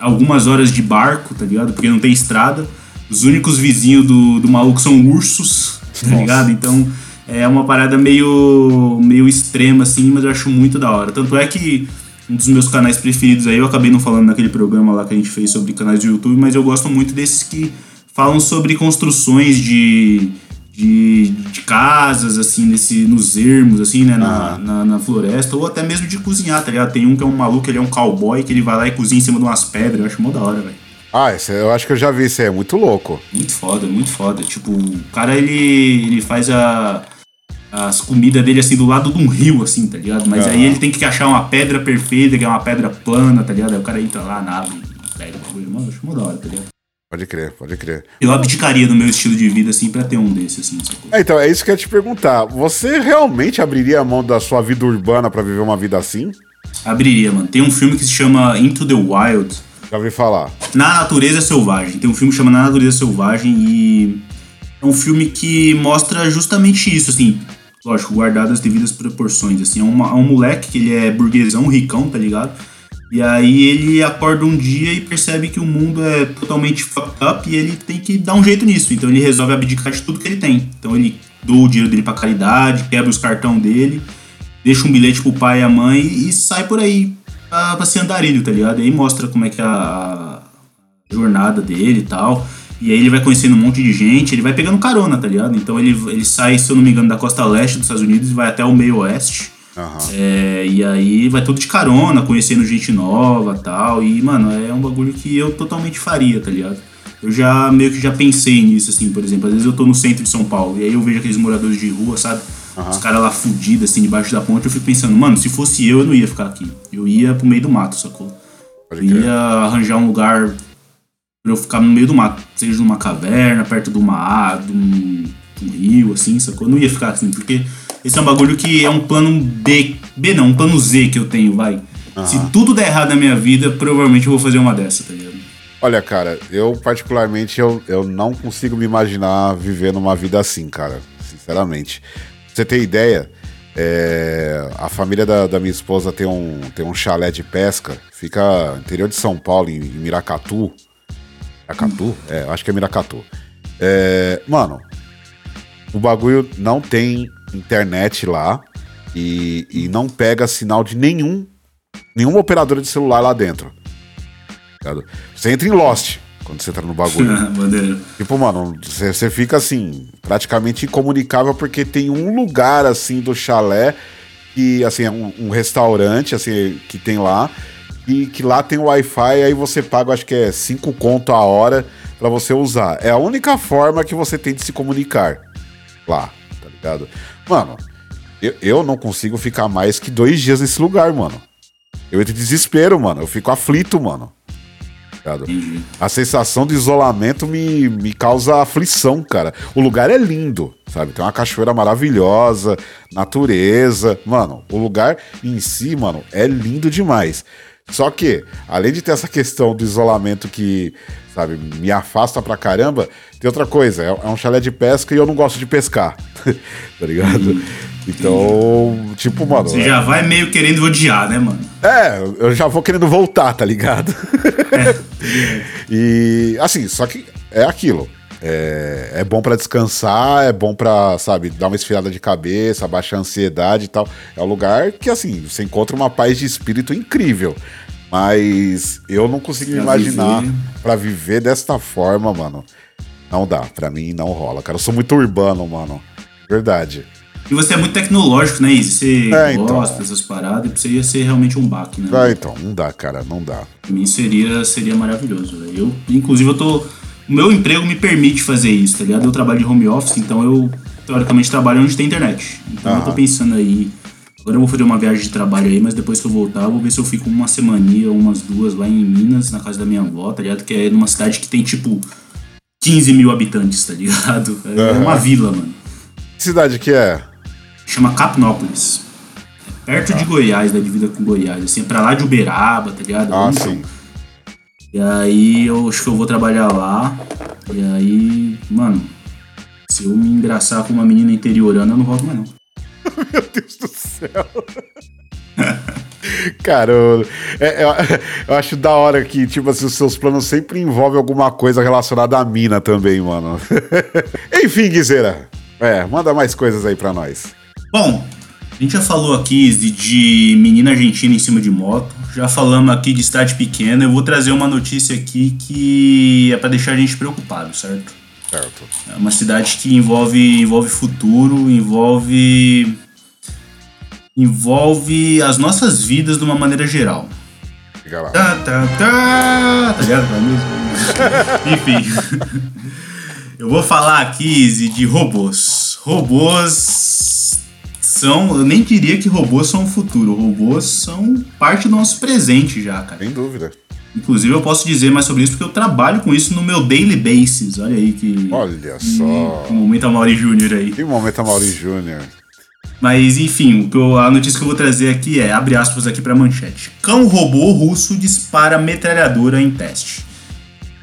algumas horas de barco, tá ligado? Porque não tem estrada. Os únicos vizinhos do, do maluco são ursos, tá Nossa. ligado? Então é uma parada meio, meio extrema, assim, mas eu acho muito da hora. Tanto é que um dos meus canais preferidos aí. Eu acabei não falando naquele programa lá que a gente fez sobre canais do YouTube, mas eu gosto muito desses que falam sobre construções de, de, de casas, assim, nesse, nos ermos, assim, né, na, na, na, floresta, ou até mesmo de cozinhar, tá ligado? Tem um que é um maluco, ele é um cowboy, que ele vai lá e cozinha em cima de umas pedras, eu acho mó da hora, velho. Ah, esse, eu acho que eu já vi, isso aí, é muito louco. Muito foda, muito foda. Tipo, o cara, ele, ele faz a as comidas dele assim do lado de um rio, assim, tá ligado? Mas aí ele tem que achar uma pedra perfeita, que é uma pedra plana, tá ligado? Aí o cara entra lá na água e pega o bagulho. Mano, acho da hora, tá ligado? Pode crer, pode crer. Eu abdicaria do meu estilo de vida, assim, pra ter um desse, assim, é, então, é isso que eu ia te perguntar. Você realmente abriria a mão da sua vida urbana para viver uma vida assim? Abriria, mano. Tem um filme que se chama Into the Wild, Já ouvi falar. Na Natureza Selvagem. Tem um filme chamado Na Natureza Selvagem e é um filme que mostra justamente isso, assim, lógico, guardado as devidas proporções, assim, é, uma, é um moleque que ele é burguesão, ricão, tá ligado? E aí ele acorda um dia e percebe que o mundo é totalmente fucked up e ele tem que dar um jeito nisso. Então ele resolve abdicar de tudo que ele tem. Então ele doa o dinheiro dele pra caridade, quebra os cartão dele, deixa um bilhete pro pai e a mãe e sai por aí pra, pra ser andarilho, tá ligado? E aí mostra como é que é a, jornada dele e tal. E aí ele vai conhecendo um monte de gente, ele vai pegando carona, tá ligado? Então ele, ele sai, se eu não me engano, da costa leste dos Estados Unidos e vai até o meio oeste. Uhum. É, e aí vai tudo de carona, conhecendo gente nova tal. E, mano, é um bagulho que eu totalmente faria, tá ligado? Eu já meio que já pensei nisso, assim, por exemplo. Às vezes eu tô no centro de São Paulo e aí eu vejo aqueles moradores de rua, sabe? Uhum. Os caras lá fudidos, assim, debaixo da ponte. Eu fico pensando, mano, se fosse eu, eu não ia ficar aqui. Eu ia pro meio do mato, sacou? Eu ia arranjar um lugar pra eu ficar no meio do mato. Seja numa caverna, perto de uma de um, de um rio, assim, sacou? Eu não ia ficar assim, porque esse é um bagulho que é um plano B. B não, um plano Z que eu tenho, vai. Uhum. Se tudo der errado na minha vida, provavelmente eu vou fazer uma dessa, tá ligado? Olha, cara, eu particularmente eu, eu não consigo me imaginar vivendo uma vida assim, cara. Sinceramente. Pra você ter ideia, é, a família da, da, minha esposa tem um, tem um chalé de pesca, fica no interior de São Paulo, em, em Miracatu. Miracatu? É, acho que é Miracatu. É, mano, o bagulho não tem internet lá e, e não pega sinal de nenhum nenhuma operadora de celular lá dentro. Você entra em Lost quando você entra no bagulho. tipo, mano, você, você fica assim, praticamente incomunicável porque tem um lugar assim do chalé que assim é um, um restaurante assim que tem lá e que lá tem Wi-Fi, aí você paga, acho que é 5 conto a hora para você usar. É a única forma que você tem de se comunicar lá, tá ligado? Mano, eu, eu não consigo ficar mais que dois dias nesse lugar, mano. Eu entro em desespero, mano. Eu fico aflito, mano. Uhum. A sensação de isolamento me, me causa aflição, cara. O lugar é lindo, sabe? Tem uma cachoeira maravilhosa, natureza. Mano, o lugar em si, mano, é lindo demais. Só que, além de ter essa questão do isolamento que, sabe, me afasta pra caramba, tem outra coisa. É, é um chalé de pesca e eu não gosto de pescar. tá ligado? Então, tipo, mano. Você já vai meio querendo odiar, né, mano? É, eu já vou querendo voltar, tá ligado? É. e, assim, só que é aquilo. É, é bom para descansar, é bom para, sabe, dar uma esfriada de cabeça, baixar a ansiedade e tal. É um lugar que, assim, você encontra uma paz de espírito incrível. Mas eu não consigo imaginar para viver desta forma, mano. Não dá, pra mim não rola, cara. Eu sou muito urbano, mano. Verdade. E você é muito tecnológico, né, Izzy? Você é, então. gosta dessas paradas, e você ia ser realmente um baque, né? Ah, então, não dá, cara, não dá. Pra mim seria, seria maravilhoso. Eu, inclusive, eu tô. O meu emprego me permite fazer isso, tá ligado? Eu trabalho de home office, então eu, teoricamente, trabalho onde tem internet. Então Aham. eu tô pensando aí. Agora eu vou fazer uma viagem de trabalho aí, mas depois que eu voltar, eu vou ver se eu fico uma semana ou umas duas lá em Minas, na casa da minha avó, tá ligado? Que é numa cidade que tem, tipo, 15 mil habitantes, tá ligado? É uma vila, mano. Que cidade que é? chama Capnópolis. perto ah. de Goiás, da divisa com Goiás, assim, é pra lá de Uberaba, tá ligado? Ah, sim. E aí eu acho que eu vou trabalhar lá. E aí, mano, se eu me engraçar com uma menina interiorana, eu não volto mais não. Meu Deus do céu. Cara, eu, é, eu, eu, acho da hora que, tipo assim, os seus planos sempre envolvem alguma coisa relacionada à mina também, mano. Enfim, Guizeira. É, manda mais coisas aí pra nós. Bom, a gente já falou aqui de, de menina argentina em cima de moto, já falamos aqui de cidade pequena. Eu vou trazer uma notícia aqui que é para deixar a gente preocupado, certo? Certo. É uma cidade que envolve, envolve futuro, envolve envolve as nossas vidas de uma maneira geral. Fica lá. Tá, tá, tá. Tá ligado? Enfim. Eu vou falar aqui de robôs. Robôs são, eu nem diria que robôs são o futuro, robôs são parte do nosso presente já, cara. Sem dúvida. Inclusive eu posso dizer mais sobre isso porque eu trabalho com isso no meu daily basis. Olha aí que. Olha só. Que momento Mauri Júnior aí. Que momento Mauri Júnior. Mas enfim, a notícia que eu vou trazer aqui é, abre aspas aqui para manchete. Cão robô russo dispara metralhadora em teste.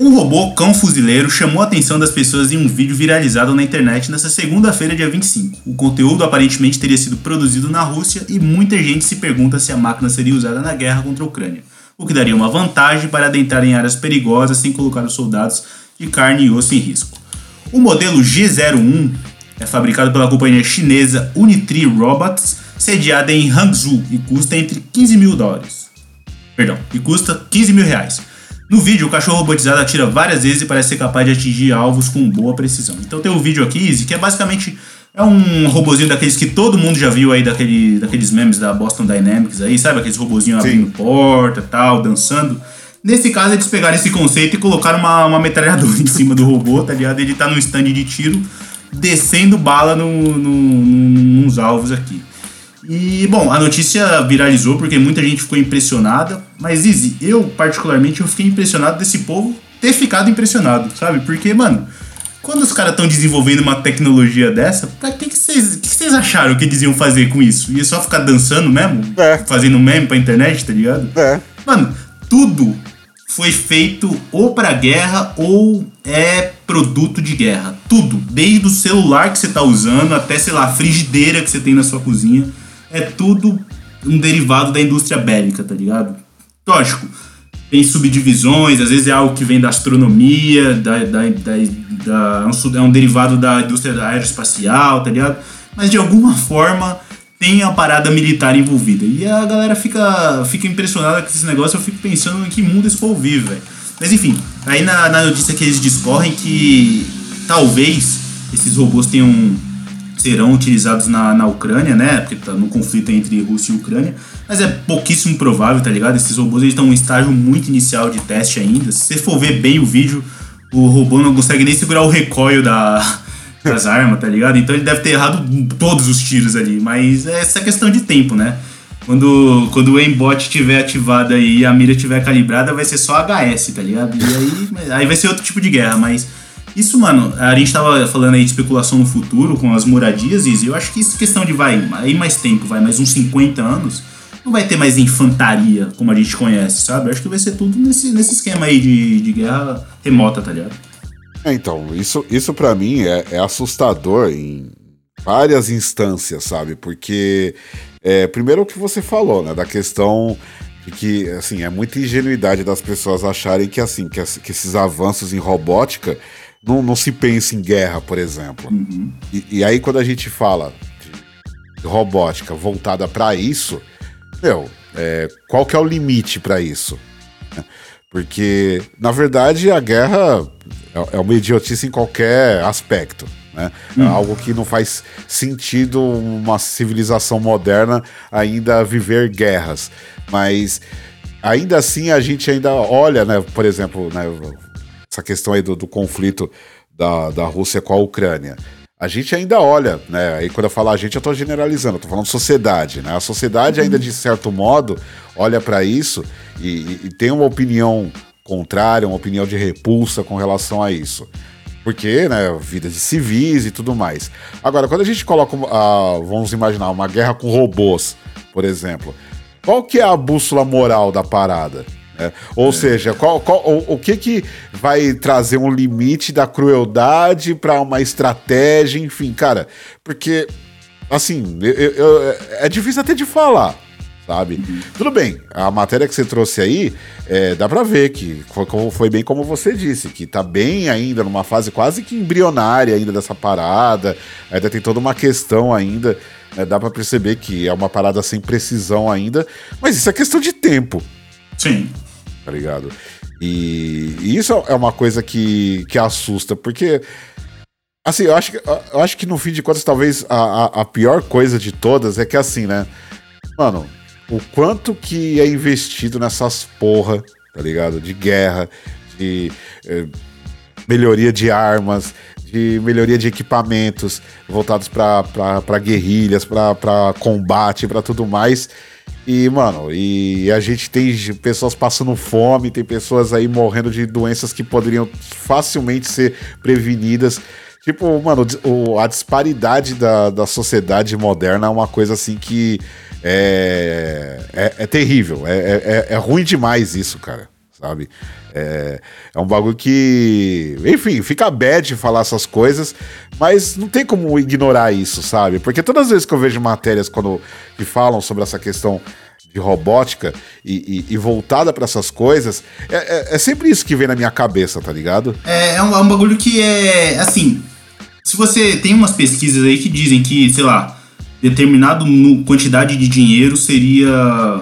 Um robô cão fuzileiro chamou a atenção das pessoas em um vídeo viralizado na internet nesta segunda-feira, dia 25. O conteúdo aparentemente teria sido produzido na Rússia e muita gente se pergunta se a máquina seria usada na guerra contra a Ucrânia, o que daria uma vantagem para adentrar em áreas perigosas sem colocar os soldados de carne e osso em risco. O modelo G01 é fabricado pela companhia chinesa Unitree Robots, sediada em Hangzhou e custa entre 15 mil dólares. Perdão, e custa 15 mil reais. No vídeo, o cachorro robotizado atira várias vezes e parece ser capaz de atingir alvos com boa precisão. Então tem um vídeo aqui, Izzy, que é basicamente é um robozinho daqueles que todo mundo já viu aí, daquele, daqueles memes da Boston Dynamics aí, sabe? Aqueles robozinhos abrindo porta tal, dançando. Nesse caso, eles pegaram esse conceito e colocaram uma, uma metralhadora em cima do robô, tá ligado? Ele tá num stand de tiro, descendo bala no, no, nos alvos aqui. E, bom, a notícia viralizou porque muita gente ficou impressionada, mas Izzy, eu particularmente eu fiquei impressionado desse povo ter ficado impressionado, sabe? Porque, mano, quando os caras estão desenvolvendo uma tecnologia dessa, pra que vocês que que acharam que eles iam fazer com isso? Ia só ficar dançando mesmo? É. Fazendo meme pra internet, tá ligado? É. Mano, tudo foi feito ou para guerra ou é produto de guerra. Tudo, desde o celular que você tá usando até, sei lá, a frigideira que você tem na sua cozinha é tudo um derivado da indústria bélica, tá ligado? Lógico, tem subdivisões, às vezes é algo que vem da astronomia, da, da, da, da é um derivado da indústria aeroespacial, tá ligado? Mas de alguma forma tem a parada militar envolvida. E a galera fica, fica impressionada com esse negócio, eu fico pensando em que mundo povo vive, velho. Mas enfim, aí na, na notícia que eles discorrem que talvez esses robôs tenham serão utilizados na, na Ucrânia, né? Porque tá no conflito entre Rússia e Ucrânia. Mas é pouquíssimo provável, tá ligado? Esses robôs estão em um estágio muito inicial de teste ainda. Se você for ver bem o vídeo, o robô não consegue nem segurar o recoil da, das armas, tá ligado? Então ele deve ter errado todos os tiros ali. Mas é essa questão de tempo, né? Quando, quando o aimbot estiver ativado e a mira estiver calibrada, vai ser só HS, tá ligado? E aí, aí vai ser outro tipo de guerra, mas isso, mano, a gente tava falando aí de especulação no futuro com as moradias, e eu acho que isso é questão de vai, aí mais tempo, vai mais uns 50 anos, não vai ter mais infantaria como a gente conhece, sabe? Eu acho que vai ser tudo nesse, nesse esquema aí de, de guerra remota, tá ligado? É, então, isso, isso para mim é, é, assustador em várias instâncias, sabe? Porque, é, primeiro o que você falou, né, da questão de que, assim, é muita ingenuidade das pessoas acharem que, assim, que, que esses avanços em robótica não, não se pensa em guerra, por exemplo. Uhum. E, e, aí, quando a gente fala de robótica voltada para isso, meu, é, qual que é o limite para isso? Porque, na verdade, a guerra é, é uma idiotice em qualquer aspecto. Né? É uhum. algo que não faz sentido uma civilização moderna ainda viver guerras. Mas ainda assim a gente ainda olha, né, por exemplo, né, essa questão aí do, do conflito da, da Rússia com a Ucrânia. A gente ainda olha, né? Aí quando eu falo a gente, eu tô generalizando, eu tô falando sociedade, né? A sociedade ainda, de certo modo, olha para isso e, e, tem uma opinião contrária, uma opinião de repulsa com relação a isso. Porque, né, vida de civis e tudo mais. Agora, quando a gente coloca, vamos imaginar, uma guerra com robôs, por exemplo, qual que é a bússola moral da parada? É. Ou é. seja, qual, qual, o, o, que, que vai trazer um limite da crueldade para uma estratégia, enfim, cara, porque, assim, eu, eu, é difícil até de falar, sabe? Uhum. Tudo bem, a matéria que você trouxe aí, é, dá para ver que foi, foi, bem como você disse, que tá bem ainda numa fase quase que embrionária ainda dessa parada, ainda tem toda uma questão ainda, né, dá para perceber que é uma parada sem precisão ainda, mas isso é questão de tempo. Sim tá ligado? E, e, isso é uma coisa que, que assusta, porque. Assim, eu acho, que, eu acho que no fim de contas, talvez a, a, a pior coisa de todas é que assim, né? Mano, o quanto que é investido nessas porra, tá ligado? De guerra, de eh, melhoria de armas, de melhoria de equipamentos voltados para guerrilhas, para combate, para tudo mais. E, mano, e a gente tem pessoas passando fome, tem pessoas aí morrendo de doenças que poderiam facilmente ser prevenidas Tipo, mano, o, a disparidade da, da sociedade moderna é uma coisa assim que é, é, é terrível. É, é, é, ruim demais isso, cara. Sabe? É, é um bagulho que. Enfim, fica bad falar essas coisas, mas não tem como ignorar isso, sabe? Porque todas as vezes que eu vejo matérias quando que falam sobre essa questão de robótica e, e, e voltada para essas coisas, é, é, é, sempre isso que vem na minha cabeça, tá ligado? É, é um, é um bagulho que é assim. Se você tem umas pesquisas aí que dizem que, sei lá, determinado quantidade de dinheiro seria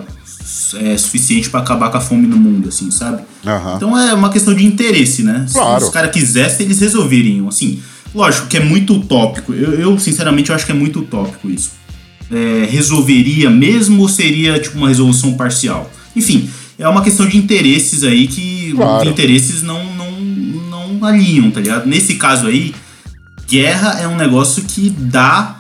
é, suficiente para acabar com a fome no mundo, assim, sabe? Uhum. Então é uma questão de interesse, né? Claro. Se os caras quisessem, eles resolveriam, assim. Lógico que é muito utópico. Eu, eu, sinceramente, eu acho que é muito utópico isso é, resolveria mesmo ou seria tipo uma resolução parcial? Enfim, é uma questão de interesses aí que claro. os interesses não, não, não alinham, tá ligado? Nesse caso aí, guerra é um negócio que dá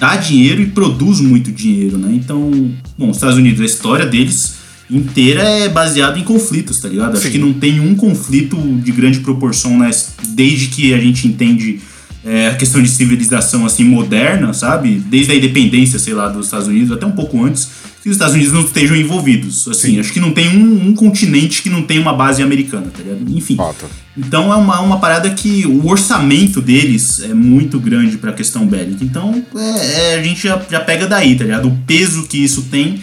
dá dinheiro e produz muito dinheiro, né? Então, bom, os Estados Unidos, a história deles inteira é baseada em conflitos, tá ligado? Sim. Acho que não tem um conflito de grande proporção, né? Desde que a gente entende é, a questão de civilização assim moderna, sabe? Desde a independência, sei lá, dos Estados Unidos, até um pouco antes, que os Estados Unidos não estejam envolvidos. Assim, Sim. acho que não tem um, um, continente que não tem uma base americana, tá ligado? Enfim. Então é uma, uma parada que o orçamento deles é muito grande para a questão bélica. Então é, é, a gente já, já pega daí, tá ligado? O peso que isso tem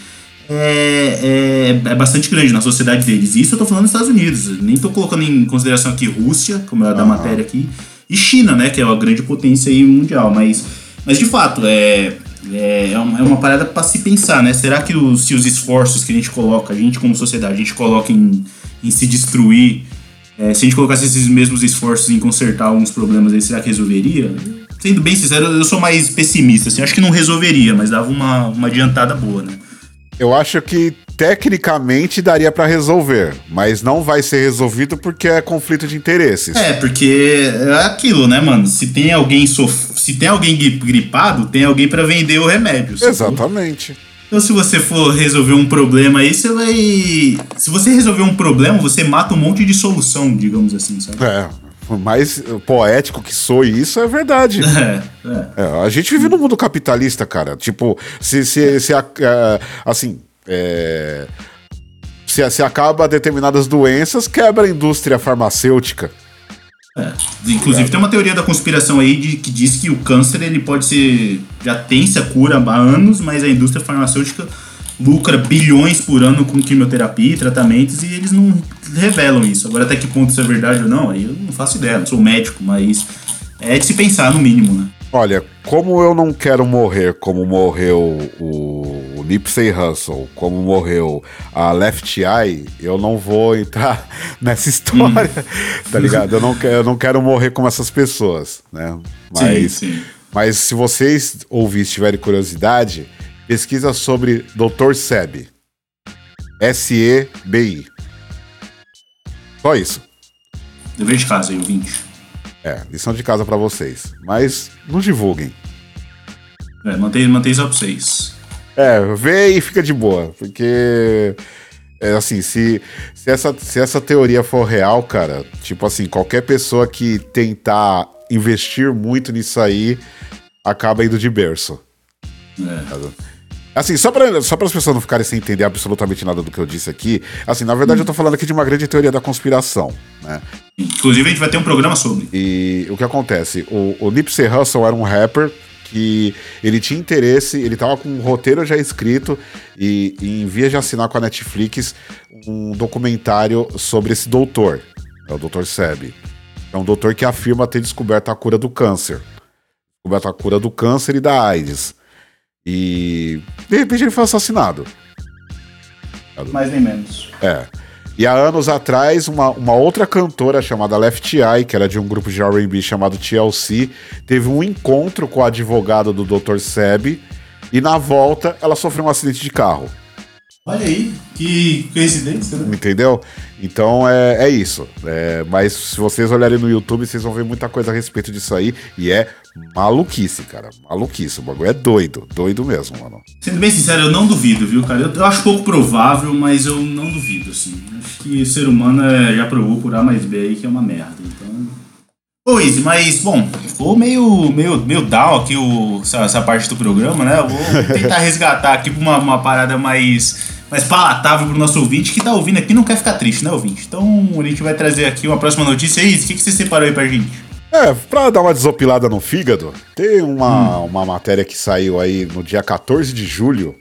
é, é, é, bastante grande na sociedade deles. Isso eu tô falando dos Estados Unidos. Nem tô colocando em consideração aqui Rússia, como é a da uhum. matéria aqui e China, né, que é a grande potência aí mundial. Mas, mas de fato, é, é, é, uma, é uma parada para se pensar, né? Será que os, se os esforços que a gente coloca, a gente como sociedade, a gente coloca em, em se destruir, é, se a gente colocasse esses mesmos esforços em consertar alguns problemas aí, será que resolveria? Sendo bem sincero, eu sou mais pessimista, assim, acho que não resolveria, mas dava uma, uma adiantada boa, né? Eu acho que tecnicamente daria para resolver, mas não vai ser resolvido porque é conflito de interesses. É, porque é aquilo, né, mano? Se tem alguém sof... se tem alguém gripado, tem alguém para vender o remédio. Exatamente. Então, se você for resolver um problema aí, você vai. Se você resolver um problema, você mata um monte de solução, digamos assim, sabe? É. Mais poético que soe isso é verdade. É, é. é a gente vive no mundo capitalista, cara. Tipo, se, se, se assim, é, se, se acaba determinadas doenças, quebra a indústria farmacêutica. É. Inclusive tem uma teoria da conspiração aí de, que diz que o câncer ele pode ser. já tem-se a cura há anos, mas a indústria farmacêutica lucra bilhões por ano com quimioterapia e tratamentos e eles não revelam isso. Agora até que ponto isso é verdade ou não, aí eu não faço ideia, não sou médico, mas é de se pensar no mínimo, né? Olha, como eu não quero morrer como morreu o Nipsey Hussle, como morreu a Left Eye, eu não vou entrar nessa história, hum. tá ligado? Eu não, quero, eu não quero morrer como essas pessoas, né? Mas, sim, sim. mas se vocês ouvirem tiverem curiosidade, pesquisa sobre Dr. Seb. S-E-B-I. Só isso. Dever de casa aí, ouvinte. É, lição de casa para vocês. Mas não divulguem. É, mantém, mantém só pra vocês. É, vê e fica de boa. Porque. É assim, se, se, essa, se essa teoria for real, cara, tipo assim, qualquer pessoa que tentar investir muito nisso aí acaba indo de berço. É. Assim, só para só as pessoas não ficarem sem entender absolutamente nada do que eu disse aqui, assim, na verdade hum. eu tô falando aqui de uma grande teoria da conspiração, né? Inclusive a gente vai ter um programa sobre. E o que acontece? O, o Nipsey Hussle era um rapper que ele tinha interesse, ele tava com um roteiro já escrito e, e em via de assinar com a Netflix um documentário sobre esse doutor, é o Dr. Seb. É um doutor que afirma ter descoberto a cura do câncer. Descoberto a cura do câncer e da AIDS. E de repente ele foi assassinado. Mais nem menos. É. E há anos atrás, uma, uma outra cantora chamada Left Eye, que era de um grupo de RB chamado TLC, teve um encontro com o advogado do Dr. Seb e na volta ela sofreu um acidente de carro. Olha aí, que coincidência, né? Entendeu? Então é, é isso. É, mas se vocês olharem no YouTube, vocês vão ver muita coisa a respeito disso aí. E é maluquice, cara. Maluquice. O bagulho é doido. Doido mesmo, mano. Sendo bem sincero, eu não duvido, viu, cara? Eu, eu acho pouco provável, mas eu não duvido, assim. Acho que o ser humano é, já provou por A mais B aí que é uma merda. Então. Pois, mas, bom, ficou meio, meio, meio down aqui o, essa, essa parte do programa, né? Eu vou tentar resgatar aqui pra uma, uma parada mais, mais palatável pro nosso ouvinte que tá ouvindo aqui não quer ficar triste, né, ouvinte? Então a gente vai trazer aqui uma próxima notícia. Isa, o que, que você separou aí pra gente? É, pra dar uma desopilada no fígado, tem uma, hum. uma matéria que saiu aí no dia 14 de julho.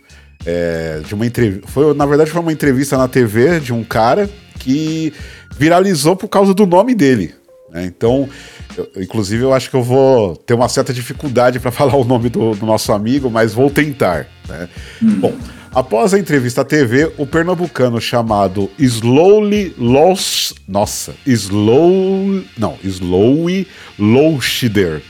É, de uma entrevista. Foi, na verdade, foi uma entrevista na TV de um cara que viralizou por causa do nome dele. Né? Então, eu, inclusive, eu acho que eu vou ter uma certa dificuldade para falar o nome do, do, nosso amigo, mas vou tentar. Né? Hum. Bom, após a entrevista à TV, o pernambucano chamado Slowly Lost. Nossa, Slow. Não, Slowy Loushider.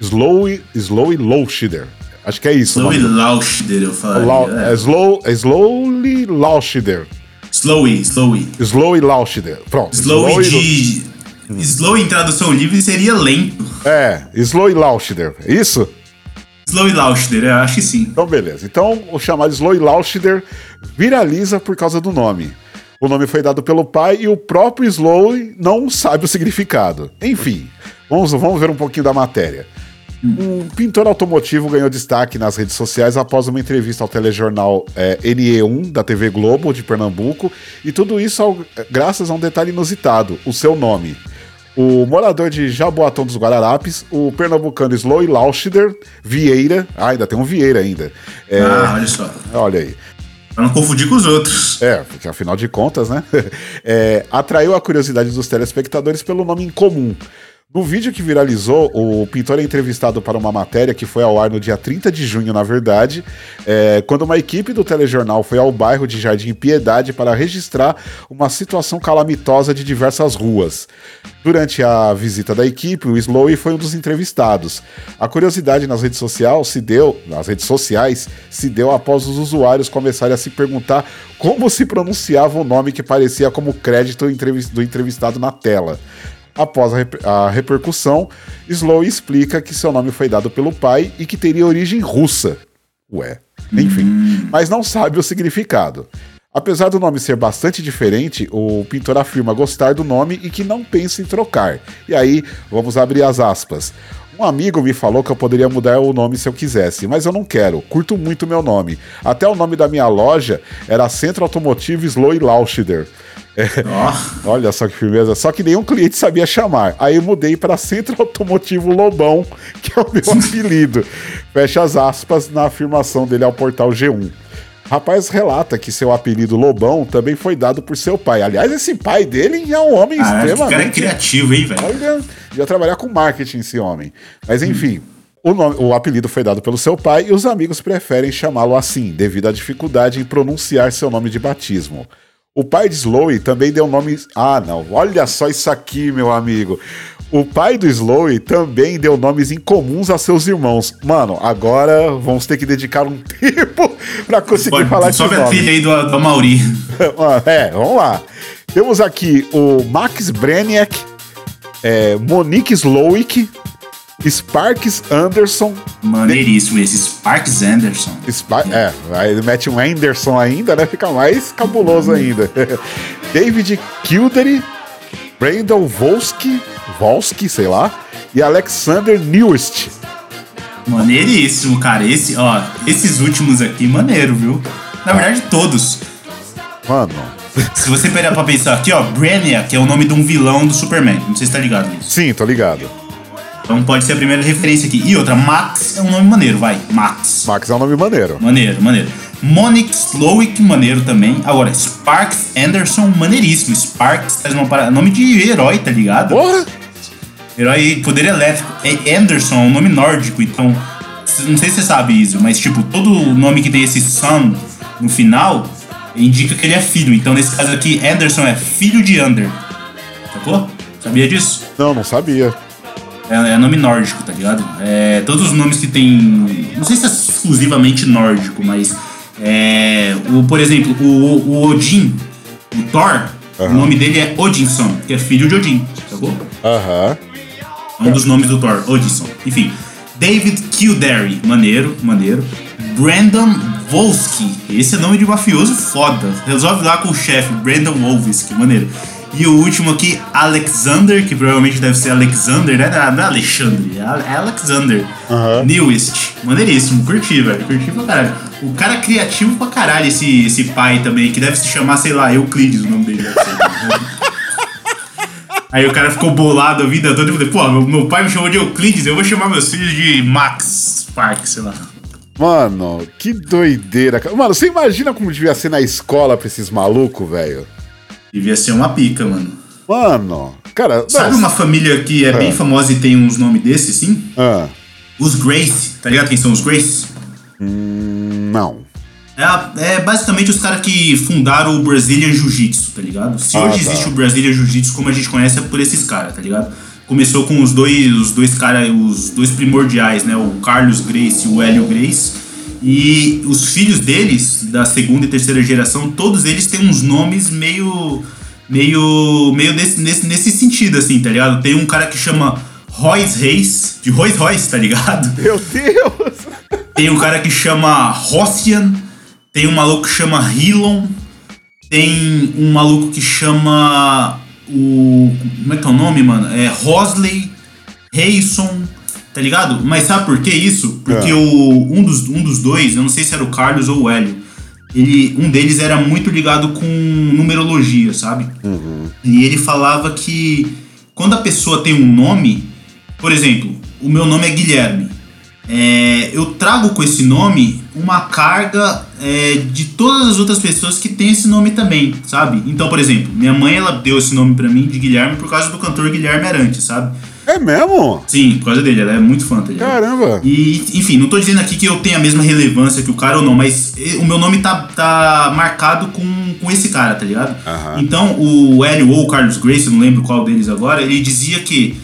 Slowy, Slowy Loushider. Acho que é isso. Slowy Laushider, eu falo. É. É slow, é slowly Laushider. Slowy, Slowy. Slowy Laushider. Pronto. Slowy, slowy de Slow em tradução livre seria lento. É, Slow e é isso? Slow Lauschider, eu acho que sim. Então, beleza. Então, o chamado Slow Lauschider viraliza por causa do nome. O nome foi dado pelo pai e o próprio Slow não sabe o significado. Enfim, vamos, vamos ver um pouquinho da matéria. Um pintor automotivo ganhou destaque nas redes sociais após uma entrevista ao telejornal é, NE1 da TV Globo de Pernambuco, e tudo isso ao, graças a um detalhe inusitado: o seu nome. O morador de Jaboatão dos Guararapes, o pernambucano Sloy Lauschider Vieira, ah, ainda tem um Vieira ainda. É, ah, olha só. Olha aí. Pra não confundir com os outros. É, porque afinal de contas, né? É, atraiu a curiosidade dos telespectadores pelo nome incomum. No vídeo que viralizou, o pintor é entrevistado para uma matéria que foi ao ar no dia 30 de junho, na verdade, é, quando uma equipe do telejornal foi ao bairro de Jardim Piedade para registrar uma situação calamitosa de diversas ruas. Durante a visita da equipe, o Slowy foi um dos entrevistados. A curiosidade nas redes sociais se deu, nas redes sociais, se deu após os usuários começarem a se perguntar como se pronunciava o nome que parecia como crédito do entrevistado na tela. Após a, a repercussão, Slow explica que seu nome foi dado pelo pai e que teria origem russa. Ué, enfim, hum. mas não sabe o significado. Apesar do nome ser bastante diferente, o pintor afirma gostar do nome e que não pensa em trocar. E aí, vamos abrir as aspas. Um amigo me falou que eu poderia mudar o nome se eu quisesse, mas eu não quero. Curto muito meu nome. Até o nome da minha loja era Centro Automotivo Slow Lauschider. É. Olha só que firmeza. Só que nenhum cliente sabia chamar. Aí eu mudei para Centro Automotivo Lobão, que é o meu apelido. Fecha as aspas na afirmação dele ao portal G1. Rapaz relata que seu apelido Lobão também foi dado por seu pai. Aliás, esse pai dele é um homem ah, extremamente. cara é criativo, hein, velho? Olha, ia trabalhar com marketing esse homem. Mas enfim. Hum. O, nome, o, apelido foi dado pelo seu pai e os amigos preferem chamá-lo assim, devido à dificuldade em pronunciar seu nome de batismo. O pai de Slowy também deu nome. Ah, não. Olha só isso aqui, meu amigo. O pai do Slowy também deu nomes incomuns a seus irmãos. Mano, agora vamos ter que dedicar um tempo para conseguir Pode, falar nome. Sobe a filha aí do, do Mauri. é, vamos lá. Temos aqui o Max Breniak, é, Monique Slowick, Sparks Anderson. Maneiríssimo esse, Sparks Anderson. É, aí ele mete um Anderson ainda, né? Fica mais cabuloso uhum. ainda. David Kildare, Brandon Volsky, Volsky, sei lá, e Alexander Newest. Maneiríssimo, cara. Esse, ó, esses últimos aqui, maneiro, viu? Na ah. verdade, todos. Mano. Se você pegar pra pensar aqui, ó, Brainiac, que é o nome de um vilão do Superman. Não sei se tá ligado nisso. Sim, tô ligado. Então pode ser a primeira referência aqui. E outra, Max é um nome maneiro, vai. Max. Max é um nome maneiro. Maneiro, maneiro. Monique Slowick, maneiro também. Agora, Sparks Anderson, maneiríssimo. Sparks traz uma parada. Nome de herói, tá ligado? Porra! Herói poder elétrico. É Anderson, é um nome nórdico, então. Não sei se você sabe isso, mas tipo, todo nome que tem esse son no final indica que ele é filho. Então, nesse caso aqui, Anderson é filho de Under. Sacou? Sabia disso? Não, não sabia. É, é, nome nórdico, tá ligado? É, todos os nomes que tem. Não sei se é exclusivamente nórdico, mas. É, o, por exemplo, o, o Odin, o Thor, uhum. o nome dele é Odinson, que é filho de Odin, sacou? Aham. Uhum. Um dos nomes do Thor, Odinson. Enfim. David Kildare, maneiro, maneiro. Brandon Volsky, esse é nome de mafioso foda. Resolve lá com o chefe, Brandon Wolski, maneiro. E o último aqui, Alexander, que provavelmente deve ser Alexander, né? Não é Alexandre, é Alexander. Aham. Newest. Maneiríssimo, curti, velho. Curti pra caralho. O cara criativo pra caralho, esse, esse pai também, que deve se chamar, sei lá, Euclides, o nome dele. ser. Aí o cara ficou bolado a vida toda e falei, pô, meu, meu pai me chamou de Euclides, eu vou chamar meus filhos de Max Park, sei lá. Mano, que doideira, cara. Mano, você imagina como devia ser na escola pra esses malucos, velho? Devia ser uma pica, mano. Mano, cara. Sabe não, uma família que é bem Ah. famosa e tem uns nomes desses, sim? Ah, Os Grace, tá ligado quem são os Grace? não. É, é basicamente os caras que fundaram o Brazilian Jiu-Jitsu, tá ligado? Se Ah, hoje tá. existe o Brazilian Jiu-Jitsu como a gente conhece é por esses caras, tá ligado? Começou com os dois, os dois caras, os dois primordiais, né? O Carlos Grace e o Hélio Grace. E os filhos deles, da segunda e terceira geração, todos eles têm uns nomes meio. meio. meio desse, nesse, nesse sentido, assim, tá ligado? Tem um cara que chama Royce Reis, de Royce Royce, tá ligado? Meu Deus! Tem um cara que chama Rossian, tem um maluco que chama Hilon, tem um maluco que chama o. Como é que é o nome, mano? É Rosley, Reison, tá ligado? Mas sabe por que isso? Porque É. o, um, dos, um dos dois, eu não sei se era o Carlos ou o Hélio, ele, um deles era muito ligado com numerologia, sabe? E ele falava que quando a pessoa tem um nome, por exemplo, o meu nome é Guilherme. É, eu trago com esse nome uma carga é, de todas as outras pessoas que têm esse nome também, sabe? Então, por exemplo, minha mãe ela deu esse nome pra mim de Guilherme por causa do cantor Guilherme Arantes, sabe? É mesmo? Sim, por causa dele, ela é muito fã, tá ligado? Caramba! E, enfim, não tô dizendo aqui que eu tenho a mesma relevância que o cara ou não, mas o meu nome tá, tá marcado com, com esse cara, tá ligado? Aham. Então, o Hélio ou o Carlos Grace, eu não lembro qual deles agora, ele dizia que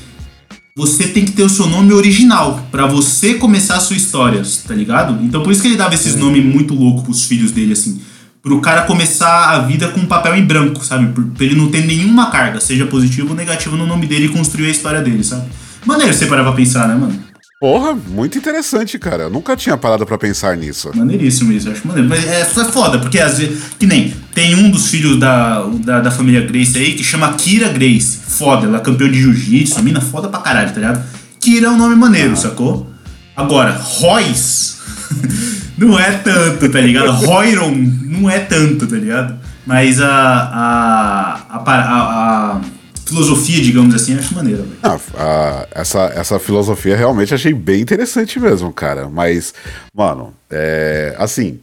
você tem que ter o seu nome original pra você começar a sua história, tá ligado? Então, por isso que ele dava esses nomes muito loucos pros filhos dele, assim. Pro cara começar a vida com um papel em branco, sabe? Por- Pra ele não ter nenhuma carga, seja positiva ou negativa, no nome dele e construir a história dele, sabe? Maneiro você parar pra pensar, né, mano? Porra, muito interessante, cara. Eu nunca tinha parado pra pensar nisso. Maneiríssimo isso, eu acho maneiro. Mas é, é foda, porque às vezes. Que nem, tem um dos filhos da, da, da família Grace aí que chama Kira Grace. Foda, ela é campeã de jiu-jitsu, mina foda pra caralho, tá ligado? Kira é um nome maneiro, sacou? Agora, Royce não é tanto, tá ligado? Royron não é tanto, tá ligado? Mas a. a, a, a, a filosofia, digamos assim, acho maneira, velho. Ah, a- essa, essa filosofia realmente achei bem interessante mesmo, cara. Mas, mano, é, assim,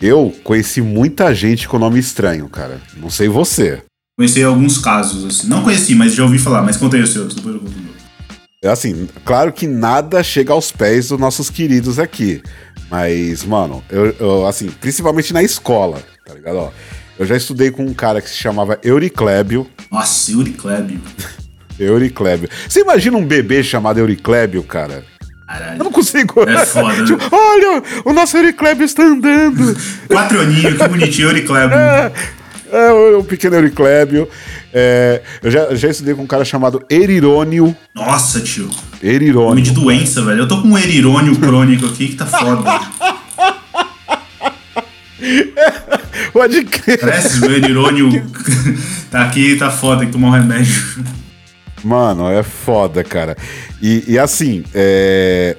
eu conheci muita gente com nome estranho, cara. Não sei você. Conheci alguns casos, assim. Não conheci, mas já ouvi falar. Mas contei os seus, depois eu conto o meu. É assim, claro que nada chega aos pés dos nossos queridos aqui. Mas, mano, eu, eu, assim, principalmente na escola, tá ligado? Ó, eu já estudei com um cara que se chamava Euriclébio. Nossa, Yuri Kleb. Euriclébio. Você imagina um bebê chamado Euriclébio, cara? Eu Caralho. não consigo. É foda, né? Tipo, Olha, o nosso Euriclébio está andando. Quatro aninhos, que bonitinho, Yuri Kleb. É, o, o pequeno Euriclébio. É, eu já, já estudei com um cara chamado Erirônio. Nossa, tio. Nome de Erirônio. doença, velho. Eu tô com um erirônio crônico aqui que tá foda. Pode crer. Parece o erirônio. tá aqui, tá foda, tem que tomar um remédio. Mano, é foda, cara. E, e assim, é,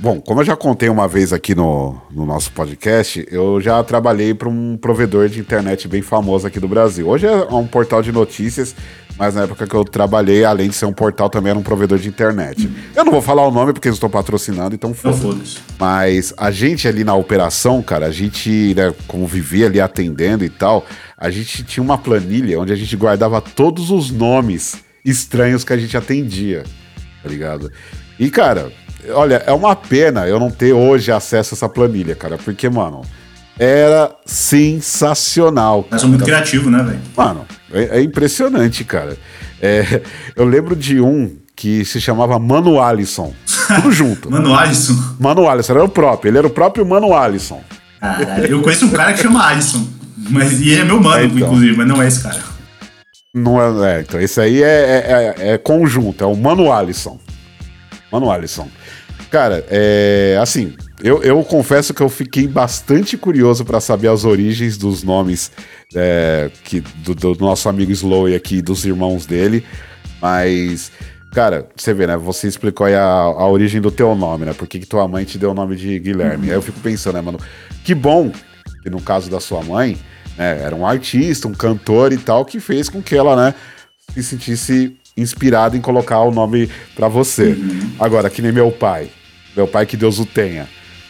Bom, como eu já contei uma vez aqui no, no nosso podcast, eu já trabalhei para um provedor de internet bem famoso aqui do Brasil. Hoje é um portal de notícias, mas na época que eu trabalhei, além de ser um portal, também era um provedor de internet. Eu não vou falar o nome porque eles estão patrocinando, então foda. foda-se. Mas a gente ali na operação, cara, a gente, né, como vivia ali atendendo e tal, a gente tinha uma planilha onde a gente guardava todos os nomes estranhos que a gente atendia, tá ligado? E, cara, olha, é uma pena eu não ter hoje acesso a essa planilha, cara, porque, mano, era sensacional. Mas sou muito cara. criativo, né, velho? Mano, é, é impressionante, cara. É, eu lembro de um que se chamava Mano Alisson. Tudo junto. Mano, Alisson. Mano Alisson, era o próprio, ele era o próprio Mano Alisson. Caralho, eu conheço um cara que chama Alisson. Mas, e ele é meu mano, É, então. inclusive, mas não é esse cara. Não é, é, então esse aí é, é- é- é conjunto, é o Mano Alisson. Mano Alisson. Cara, é assim, eu, eu confesso que eu fiquei bastante curioso para saber as origens dos nomes é, que, do, do, nosso amigo Slowy aqui, dos irmãos dele. Mas, cara, você vê, né? Você explicou aí a, a origem do teu nome, né? Por que, que tua mãe te deu o nome de Guilherme? Uhum. Aí eu fico pensando, né, mano? Que bom que no caso da sua mãe, né, era um artista, um cantor e tal, que fez com que ela, né, se sentisse inspirada em colocar o nome para você. Uhum. Agora, que nem meu pai. Meu pai, que Deus o tenha.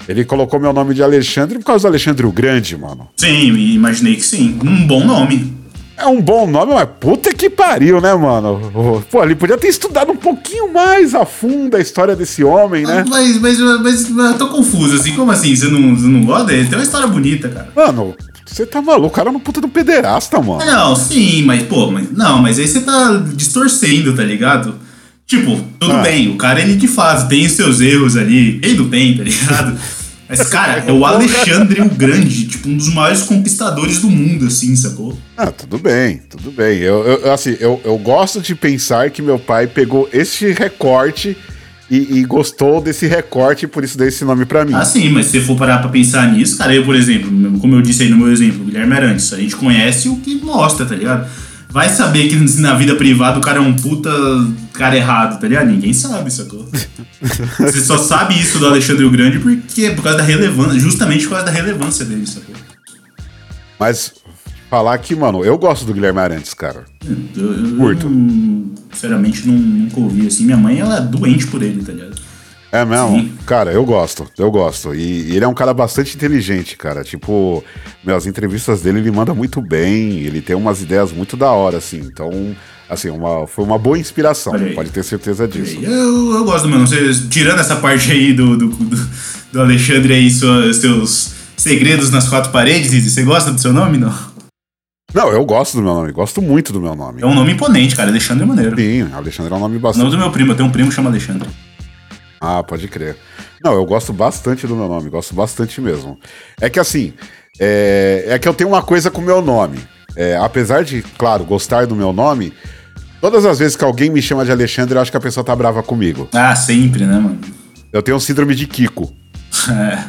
Ele colocou meu nome de Alexandre por causa do Alexandre o Grande, mano. Sim, imaginei que sim. Um bom nome. É um bom nome, mas puta que pariu, né, mano? Pô, ele podia ter estudado um pouquinho mais a fundo a história desse homem, né? Mas, mas, mas, mas eu tô confuso, assim, como assim? Você não, você não gosta dele? Tem uma história bonita, cara. Mano, você tá maluco, o cara é uma puta do pederasta, mano. Não, sim, mas, pô, mas, não, mas aí você tá distorcendo, tá ligado? Tipo, tudo ah. bem, o cara ele de fase, tem os seus erros ali, ele não tem, tá ligado? Mas, cara, é o Alexandre o Grande, tipo, um dos maiores conquistadores do mundo, assim, sacou? Ah, tudo bem, tudo bem. Eu, eu assim, eu, eu gosto de pensar que meu pai pegou este recorte e, e, gostou desse recorte e por isso deu esse nome para mim. Ah, sim, mas se você for parar pra pensar nisso, cara, eu, por exemplo, como eu disse aí no meu exemplo, Guilherme Arantes, a gente conhece o que mostra, tá ligado? Vai saber que na vida privada o cara é um puta cara errado, tá ligado? Ninguém sabe, sacou? Você só sabe isso do Alexandre o Grande porque por causa da relevância, justamente por causa da relevância dele, sacou? Mas falar que, mano, eu gosto do Guilherme Arantes, cara. Eu, eu, Curto. Eu, sinceramente, não, nunca ouvi assim. Minha mãe, ela é doente por ele, tá ligado? É mesmo? Sim. Cara, eu gosto, eu gosto. E, e, ele é um cara bastante inteligente, cara. Tipo, meu, as entrevistas dele ele manda muito bem, ele tem umas ideias muito da hora, assim. Então, assim, uma, foi uma boa inspiração, pode ter certeza disso. Eu, eu gosto do meu nome. Tirando essa parte aí do, do, do, Alexandre aí, seus, seus segredos nas quatro paredes, você gosta do seu nome, não? Não, eu gosto do meu nome, gosto muito do meu nome. É um nome imponente, cara. Alexandre é maneiro. Sim, Alexandre é um nome bastante. O nome do meu primo, eu tenho um primo que chama Alexandre. Ah, pode crer. Não, eu gosto bastante do meu nome, gosto bastante mesmo. É que assim, é, é que eu tenho uma coisa com o meu nome. É, apesar de, claro, gostar do meu nome, todas as vezes que alguém me chama de Alexandre, eu acho que a pessoa tá brava comigo. Ah, sempre, né, mano? Eu tenho síndrome de Kiko. É.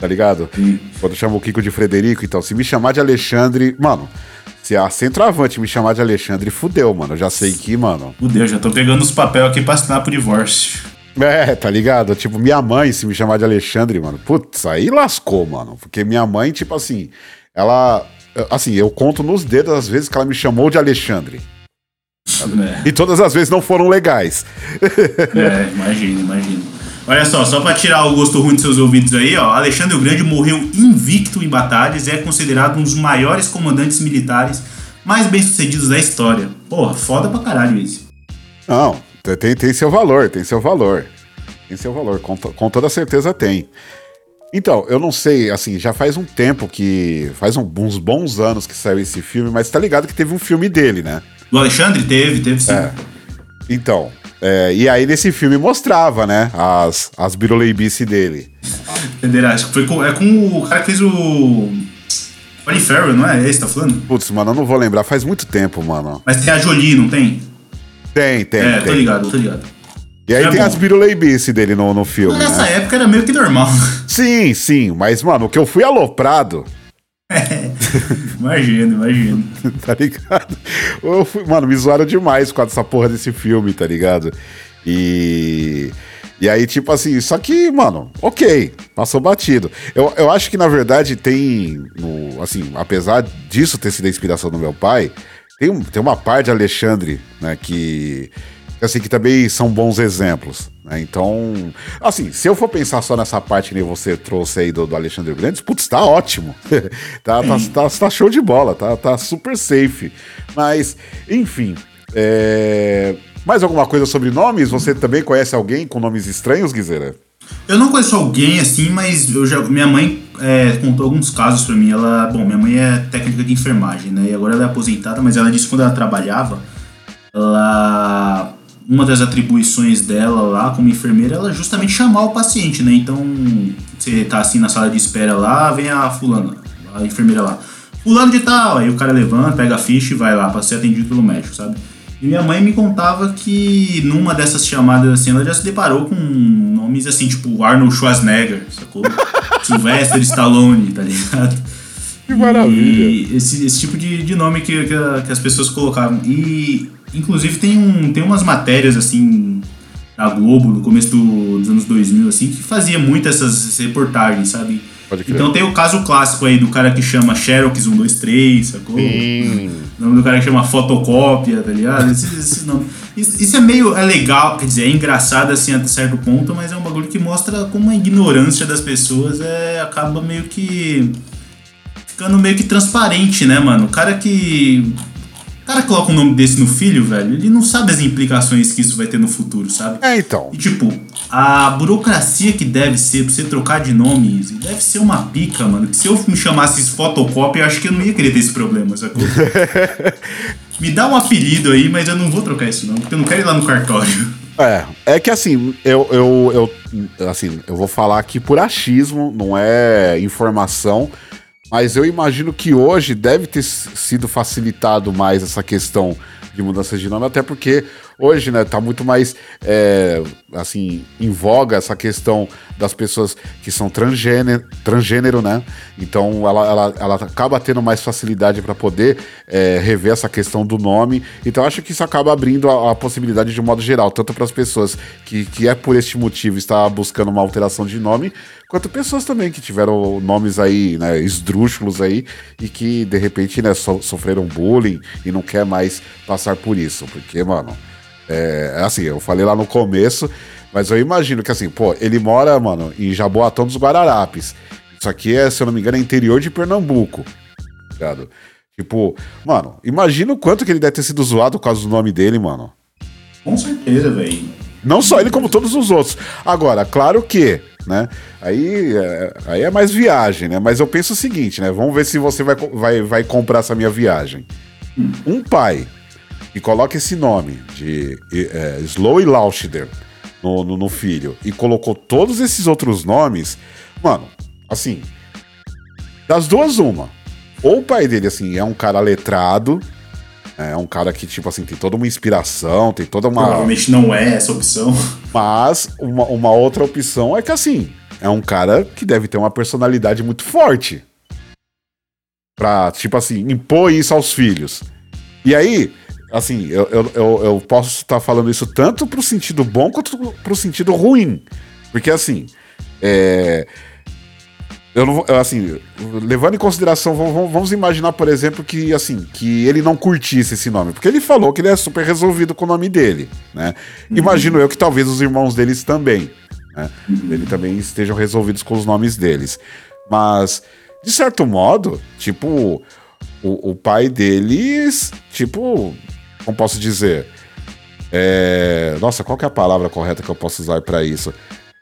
Tá ligado? Sim. Quando chamo o Kiko de Frederico, então, se me chamar de Alexandre. Mano, se a centroavante me chamar de Alexandre, fudeu, mano. Eu já sei que, mano. Fudeu, já tô pegando os papéis aqui pra assinar pro divórcio. É, tá ligado? Tipo, minha mãe, se me chamar de Alexandre, mano, putz, aí lascou, mano. Porque minha mãe, tipo assim, ela. Assim, eu conto nos dedos as vezes que ela me chamou de Alexandre. É. E todas as vezes não foram legais. É, imagina, imagina. Olha só, só pra tirar o gosto ruim de seus ouvidos aí, ó. Alexandre o Grande morreu invicto em batalhas e é considerado um dos maiores comandantes militares mais bem-sucedidos da história. Porra, foda pra caralho isso. Não, tem, tem seu valor, tem seu valor. Tem seu valor, com, com toda certeza tem. Então, eu não sei, assim, já faz um tempo que. Faz um, uns bons anos que saiu esse filme, mas tá ligado que teve um filme dele, né? Do Alexandre? Teve, teve sim. É. Então, é, e aí nesse filme mostrava, né, as, as biruleibice dele. Entenderá? Acho que foi com, é com o cara que fez o. Colin Farrell, não é? Esse tá falando? Putz, mano, eu não vou lembrar, faz muito tempo, mano. Mas tem a Jolie, não tem? Tem, tem. É, tem. tô ligado, tô ligado. E aí é tem bom. as biruleibice dele no, no filme. Mas nessa né? época era meio que normal. Sim, sim, mas, mano, o que eu fui aloprado. É, imagino, imagino. tá ligado? Eu fui, mano, me zoaram demais com essa porra desse filme, tá ligado? E. E aí, tipo assim, só que, mano, ok, passou batido. Eu, eu acho que, na verdade, tem. No, assim, apesar disso ter sido a inspiração do meu pai, tem, tem uma parte Alexandre, né, que assim, que também são bons exemplos. Né? Então, assim, se eu for pensar só nessa parte que você trouxe aí do, do Alexandre Grande, putz, tá ótimo. tá, tá, tá, tá, show de bola, tá, tá super safe. Mas, enfim. É... Mais alguma coisa sobre nomes? Você também conhece alguém com nomes estranhos, Guizera? Eu não conheço alguém assim, mas eu já, minha mãe é, contou alguns casos para mim. Ela, bom, minha mãe é técnica de enfermagem, né? E agora ela é aposentada, mas ela disse que quando ela trabalhava, ela uma das atribuições dela lá como enfermeira, ela justamente chamar o paciente, né? Então, você tá assim na sala de espera lá, vem a fulana, a enfermeira lá. Fulano de tal, aí o cara levanta, pega a ficha e vai lá para ser atendido pelo médico, sabe? E minha mãe me contava que numa dessas chamadas assim, ela já se deparou com nomes assim, tipo Arnold Schwarzenegger, sacou? Sylvester Stallone, tá ligado? Que maravilha. E esse, esse tipo de, de nome que, que, que as pessoas colocavam. E, inclusive, tem, um, tem umas matérias, assim, da Globo, no começo do, dos anos 2000, assim, que fazia muito essas reportagens, sabe? Então tem o caso clássico aí do cara que chama Xerox 123, sacou? Sim. O nome do cara que chama fotocópia, tá ligado? Esse, esse nome. Isso, isso, é meio é legal, quer dizer, é engraçado assim até certo ponto, mas é um bagulho que mostra como a ignorância das pessoas é, acaba meio que ficando meio que transparente, né, mano? O cara que. O cara que coloca um nome desse no filho, velho, ele não sabe as implicações que isso vai ter no futuro, sabe? É, então. E tipo, a burocracia que deve ser pra você trocar de nome, deve ser uma pica, mano. Que se eu me chamasse fotocópia, eu acho que eu não ia querer ter esse problema, sacou? me dá um apelido aí, mas eu não vou trocar esse nome, porque eu não quero ir lá no cartório. É, é que assim, eu, eu, eu, assim, eu vou falar aqui por achismo, não é informação, mas eu imagino que hoje deve ter sido facilitado mais essa questão de mudança de nome, até porque hoje, né, tá muito mais, é, assim, em voga essa questão das pessoas que são transgênero, transgênero né? Então ela, ela, ela acaba tendo mais facilidade para poder é, rever essa questão do nome. Então acho que isso acaba abrindo a, a possibilidade de um modo geral, tanto para as pessoas que, que é por este motivo está buscando uma alteração de nome, quanto pessoas também que tiveram nomes aí, né, esdrúxulos aí, e que de repente, né, so, sofreram bullying e não quer mais passar por isso. Porque, mano, é, é assim, eu falei lá no começo, mas eu imagino que assim, pô, ele mora, mano, em Jaboatão dos Guararapes. Isso aqui é, se eu não me engano, é interior de Pernambuco. Ligado? Tipo, mano, imagina o quanto que ele deve ter sido zoado por causa do nome dele, mano. Com certeza, velho. Não só ele, como todos os outros. Agora, claro que, né? Aí, é, aí é mais viagem, né? Mas eu penso o seguinte, né? Vamos ver se você vai, vai, vai comprar essa minha viagem. Um pai que coloca esse nome de é, Slow Lauschider no, no, no filho e colocou todos esses outros nomes, mano, assim, das duas, uma. Ou o pai dele, assim, é um cara letrado, é um cara que, tipo assim, tem toda uma inspiração, tem toda uma. Provavelmente não é essa opção. Mas uma, uma outra opção é que, assim, é um cara que deve ter uma personalidade muito forte. Pra, tipo assim, impor isso aos filhos. E aí, assim, eu, eu, eu, eu posso estar falando isso tanto pro sentido bom quanto pro sentido ruim. Porque, assim, é. Eu não, assim, levando em consideração, vamos, vamos, imaginar, por exemplo, que assim, que ele não curtisse esse nome, porque ele falou que ele é super resolvido com o nome dele, né? Uhum. Imagino eu que talvez os irmãos deles também, né? Uhum. Ele também estejam resolvidos com os nomes deles. Mas, de certo modo, tipo, o, o pai deles, tipo, como posso dizer? É... Nossa, qual é a palavra correta que eu posso usar para isso?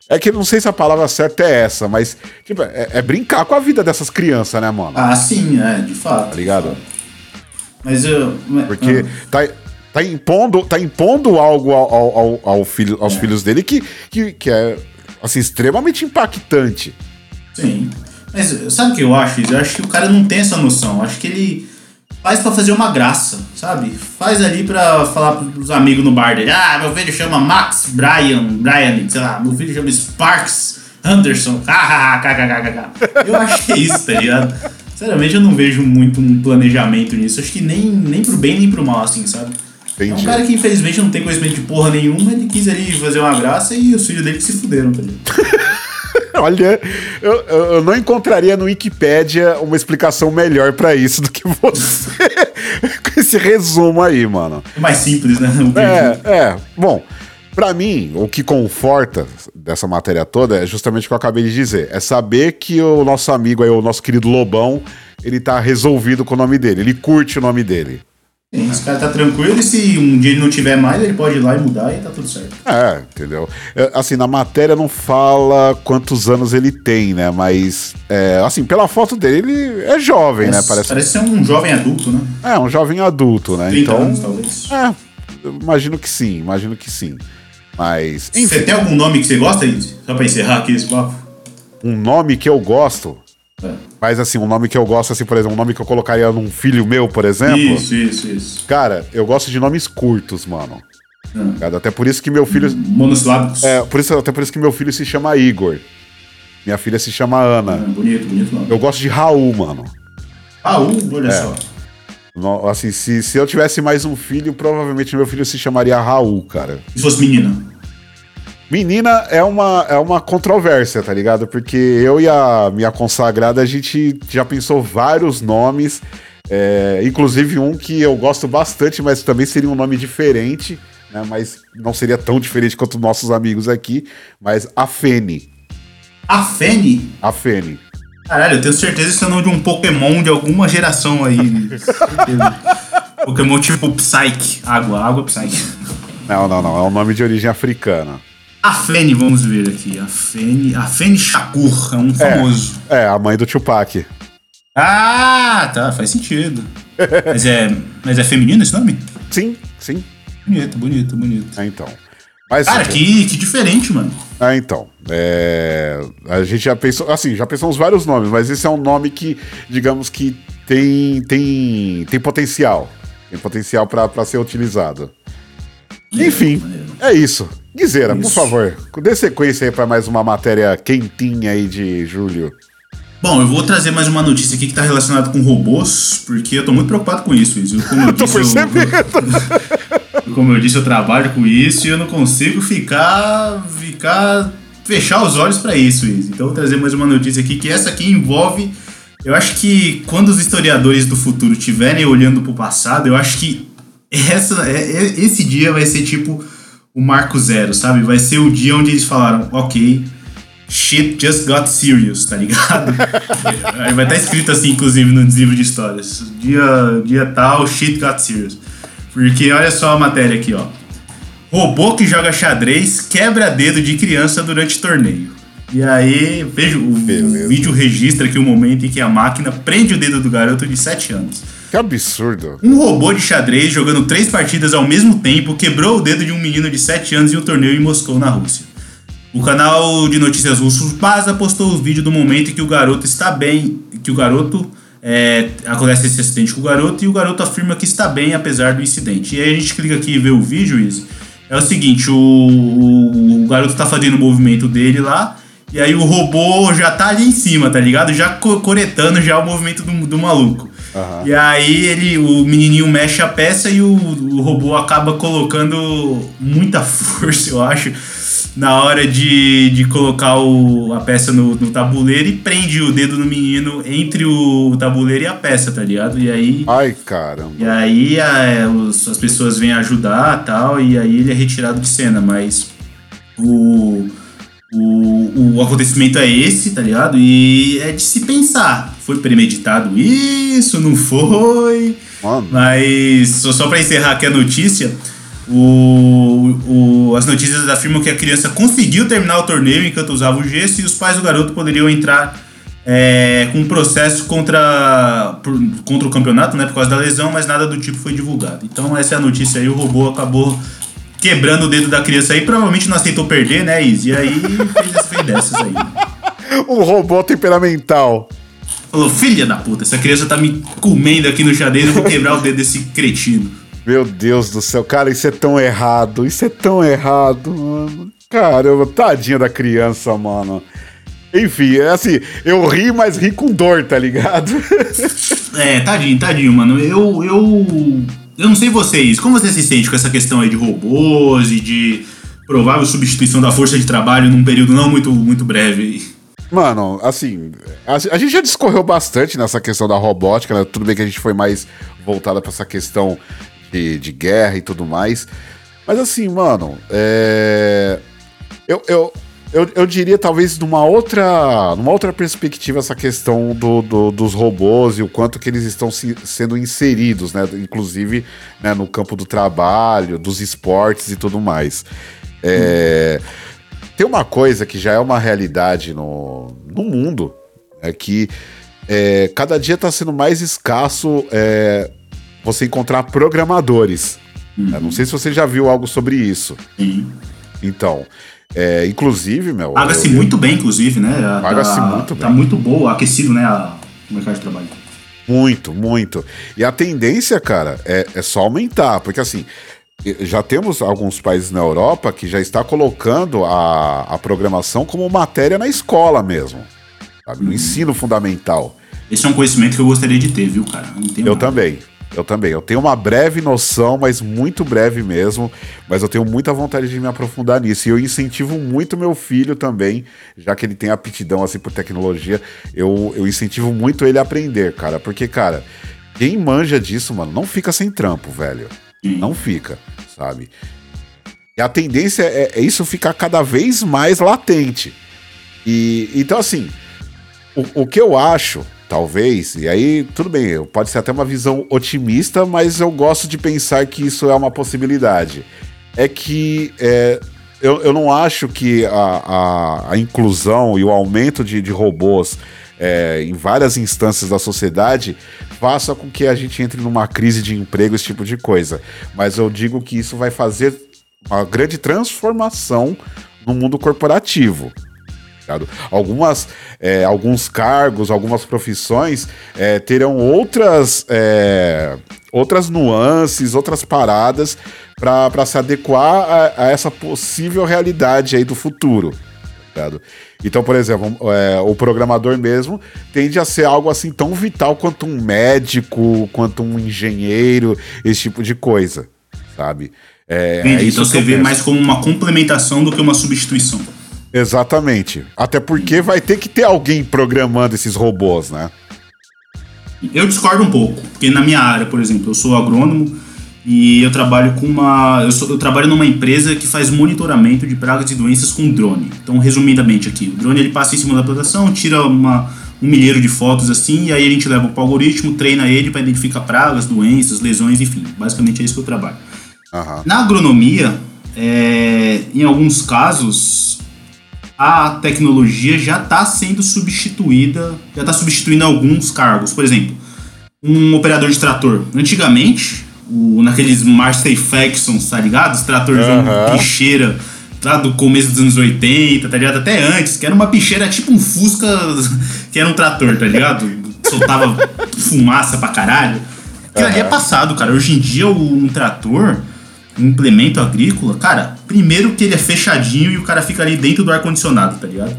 É que não sei se a palavra certa é essa, mas tipo, é, é, brincar com a vida dessas crianças, né, mano? Ah, sim, é, de fato. Tá ligado? Mas eu. Porque ah. tá, tá, impondo, tá impondo algo ao, ao, ao filho, aos é. filhos dele que, que, que é assim, extremamente impactante. Sim. Mas sabe o que eu acho? Eu acho que o cara não tem essa noção. Eu acho que ele faz para fazer uma graça, sabe? Faz ali para falar pros amigos no bar dele. Ah, meu filho chama Max Brian, Brian, sei lá, meu filho chama Sparks Anderson. eu acho que é isso, tá ligado? Sinceramente, eu não vejo muito um planejamento nisso. Acho que nem, nem pro bem nem pro mal, assim, sabe? Entendi. É um cara que infelizmente não tem conhecimento de porra nenhuma, ele quis ali fazer uma graça e os filhos dele se fuderam, tá ligado? Olha, eu, eu, não encontraria no Wikipedia uma explicação melhor para isso do que você. com esse resumo aí, mano. É mais simples, né? É, é. Bom, para mim, o que conforta dessa matéria toda é justamente o que eu acabei de dizer. É saber que o nosso amigo aí, o nosso querido Lobão, ele tá resolvido com o nome dele. Ele curte o nome dele. Sim, esse cara tá tranquilo e se um dia ele não tiver mais, ele pode ir lá e mudar e tá tudo certo. É, entendeu? É, assim, na matéria não fala quantos anos ele tem, né? Mas, é, assim, pela foto dele, ele é jovem, né? Parece... parece ser um jovem adulto, né? É, um jovem adulto, né? 30 então, anos, talvez. É, imagino que sim, imagino que sim. Mas. Enfim. Você tem algum nome que você gosta, Izzy? Só pra encerrar aqui esse papo. Um nome que eu gosto? É. Mas assim, um nome que eu gosto, assim, por exemplo, um nome que eu colocaria num filho meu, por exemplo. Isso, isso, isso. Cara, eu gosto de nomes curtos, mano. É. Até por isso que meu filho. Monossilábicos. É, por isso, até por isso que meu filho se chama Igor. Minha filha se chama Ana. É, bonito, bonito nome. Eu gosto de Raul, mano. Raul, olha só. No, assim, se, se eu tivesse mais um filho, provavelmente meu filho se chamaria Raul, cara. Se fosse menina? Menina é uma, é uma controvérsia, tá ligado? Porque eu e a minha consagrada, a gente já pensou vários nomes, é, inclusive um que eu gosto bastante, mas também seria um nome diferente, né? Mas não seria tão diferente quanto nossos amigos aqui, mas a Fene. A Fene? A Fene. Caralho, eu tenho certeza que isso é o nome de um Pokémon de alguma geração aí. Pokémon tipo Psyche. Água, água Psyche. Não, não, não. É um nome de origem africana. A Fene, vamos ver aqui. A Fene. A Fene Shakur, é um famoso. É, é, a mãe do Tupac. Ah, tá, faz sentido. mas, é, mas é feminino esse nome? Sim, sim. Bonito, bonito, bonito. É, então. Mas, Cara, que, que diferente, mano. Ah, então. É... A gente já pensou, assim, já pensamos vários nomes, mas esse é um nome que, digamos que tem, tem, tem potencial. Tem potencial para ser utilizado. Enfim, é isso. Guizeira, por favor, dê sequência aí para mais uma matéria quentinha aí de julho. Bom, eu vou trazer mais uma notícia aqui que está relacionada com robôs, porque eu tô muito preocupado com isso, Izzy. Como eu disse, eu, como eu disse, eu trabalho com isso e eu não consigo ficar, ficar fechar os olhos para isso, Izzy. Então eu vou trazer mais uma notícia aqui que essa aqui envolve eu acho que quando os historiadores do futuro estiverem olhando para o passado, eu acho que essa, é, é, esse dia vai ser tipo o marco zero, sabe? Vai ser o dia onde eles falaram, ok, shit just got serious, tá ligado? Aí vai estar tá escrito assim, inclusive, no livro de histórias. Dia, dia tal, shit got serious. Porque olha só a matéria aqui, ó. Robô que joga xadrez quebra dedo de criança durante torneio. E aí, veja, o Beleza. vídeo registra aqui o momento em que a máquina prende o dedo do garoto de 7 anos. Que absurdo. Um robô de xadrez jogando três partidas ao mesmo tempo quebrou o dedo de um menino de 7 anos em um torneio em Moscou, na Rússia. O canal de notícias russo Baza postou o vídeo do momento em que o garoto está bem, que o garoto é, acontece esse acidente com o garoto e o garoto afirma que está bem apesar do incidente. E aí a gente clica aqui e vê o vídeo, isso. É o seguinte, o, o, o garoto está fazendo o movimento dele lá e aí o robô já tá ali em cima, tá ligado? Já coretando já o movimento do, do maluco. Uhum. E aí ele, o menininho mexe a peça e o, o robô acaba colocando muita força, eu acho, na hora de, de colocar o, a peça no, no tabuleiro e prende o dedo no menino entre o, o tabuleiro e a peça, tá ligado? E aí. Ai, caramba. E aí a, os, as pessoas vêm ajudar tal, e aí ele é retirado de cena, mas o o, o acontecimento é esse, tá ligado? E é de se pensar. Foi premeditado isso? Não foi? Mano. Mas só, só pra encerrar aqui a notícia. O, o, as notícias afirmam que a criança conseguiu terminar o torneio enquanto usava o gesso e os pais do garoto poderiam entrar é, com um processo contra, por, contra o campeonato, né, por causa da lesão, mas nada do tipo foi divulgado. Então essa é a notícia aí, o robô acabou quebrando o dedo da criança aí, provavelmente não aceitou perder, né, Izzy? E aí fez, fez dessas aí. Um robô temperamental. Falou, filha da puta, essa criança tá me comendo aqui no xadrez, eu vou quebrar o dedo desse cretino. Meu Deus do céu, cara, isso é tão errado, isso é tão errado, mano. Caramba, tadinha da criança, mano. Enfim, é assim, eu ri, mas ri com dor, tá ligado? É, tadinho, tadinho, mano. Eu, eu eu não sei vocês, como você se sente com essa questão aí de robôs e de provável substituição da força de trabalho num período não muito, muito breve? Mano, assim, a, gente já discorreu bastante nessa questão da robótica, né? Tudo bem que a gente foi mais voltada para essa questão de, de guerra e tudo mais. Mas assim, mano, é... eu, eu, eu, eu diria talvez numa outra, numa outra perspectiva essa questão do, do, dos robôs e o quanto que eles estão se, sendo inseridos, né? Inclusive né, no campo do trabalho, dos esportes e tudo mais. É, tem uma coisa que já é uma realidade no, no mundo, é que é, cada dia está sendo mais escasso é, você encontrar programadores. Uhum. Não sei se você já viu algo sobre isso. Uhum. Então, É, inclusive, meu. Paga-se muito bem, inclusive, né? Paga-se tá, muito bem. Tá muito boa, aquecido, né? A, o mercado de trabalho. Muito, muito. E a tendência, cara, é, é só aumentar, porque assim, já temos alguns países na Europa que já está colocando a, a programação como matéria na escola mesmo, sabe? No uhum. ensino fundamental. Esse é um conhecimento que eu gostaria de ter, viu, cara? eu nada. também. Eu também. Eu tenho uma breve noção, mas muito breve mesmo. Mas eu tenho muita vontade de me aprofundar nisso. E eu incentivo muito meu filho também, já que ele tem aptidão assim por tecnologia. Eu, eu incentivo muito ele a aprender, cara. Porque, cara, quem manja disso, mano, não fica sem trampo, velho. Não fica, sabe? E a tendência é, é isso ficar cada vez mais latente. E então, assim, o, o que eu acho talvez. E aí, tudo bem, pode ser até uma visão otimista, mas eu gosto de pensar que isso é uma possibilidade. É que é, eu, eu não acho que a, a, a inclusão e o aumento de, de robôs é, em várias instâncias da sociedade faça com que a gente entre numa crise de emprego, esse tipo de coisa. Mas eu digo que isso vai fazer uma grande transformação no mundo corporativo. Algumas, é, alguns cargos, algumas profissões é, terão outras, é, outras nuances, outras paradas para se adequar a, a, essa possível realidade aí do futuro. Então, por exemplo, é, o programador mesmo tende a ser algo assim tão vital quanto um médico, quanto um engenheiro, esse tipo de coisa, sabe? É, Entendi, é então você vê mais como uma complementação do que uma substituição. Exatamente. Até porque vai ter que ter alguém programando esses robôs, né? Eu discordo um pouco, porque na minha área, por exemplo, eu sou agrônomo e eu trabalho com uma. Eu, sou, eu, trabalho numa empresa que faz monitoramento de pragas e doenças com drone. Então, resumidamente aqui, o drone ele passa em cima da plantação, tira uma, um milheiro de fotos assim, e aí a gente leva para o algoritmo, treina ele para identificar pragas, doenças, lesões, enfim. Basicamente é isso que eu trabalho. Uhum. Na agronomia, é, em alguns casos, a tecnologia já está sendo substituída, já está substituindo alguns cargos. Por exemplo, um operador de trator. Antigamente, o, naqueles Marston Faxons, tá ligado? Os tratores uhum. picheira lá do começo dos anos 80, tá ligado? Até antes, que era uma picheira tipo um Fusca, que era um trator, tá ligado? Soltava fumaça pra caralho. Aquilo uhum. é passado, cara. Hoje em dia, um trator um implemento agrícola, cara, primeiro que ele é fechadinho e o cara fica ali dentro do ar-condicionado, tá ligado?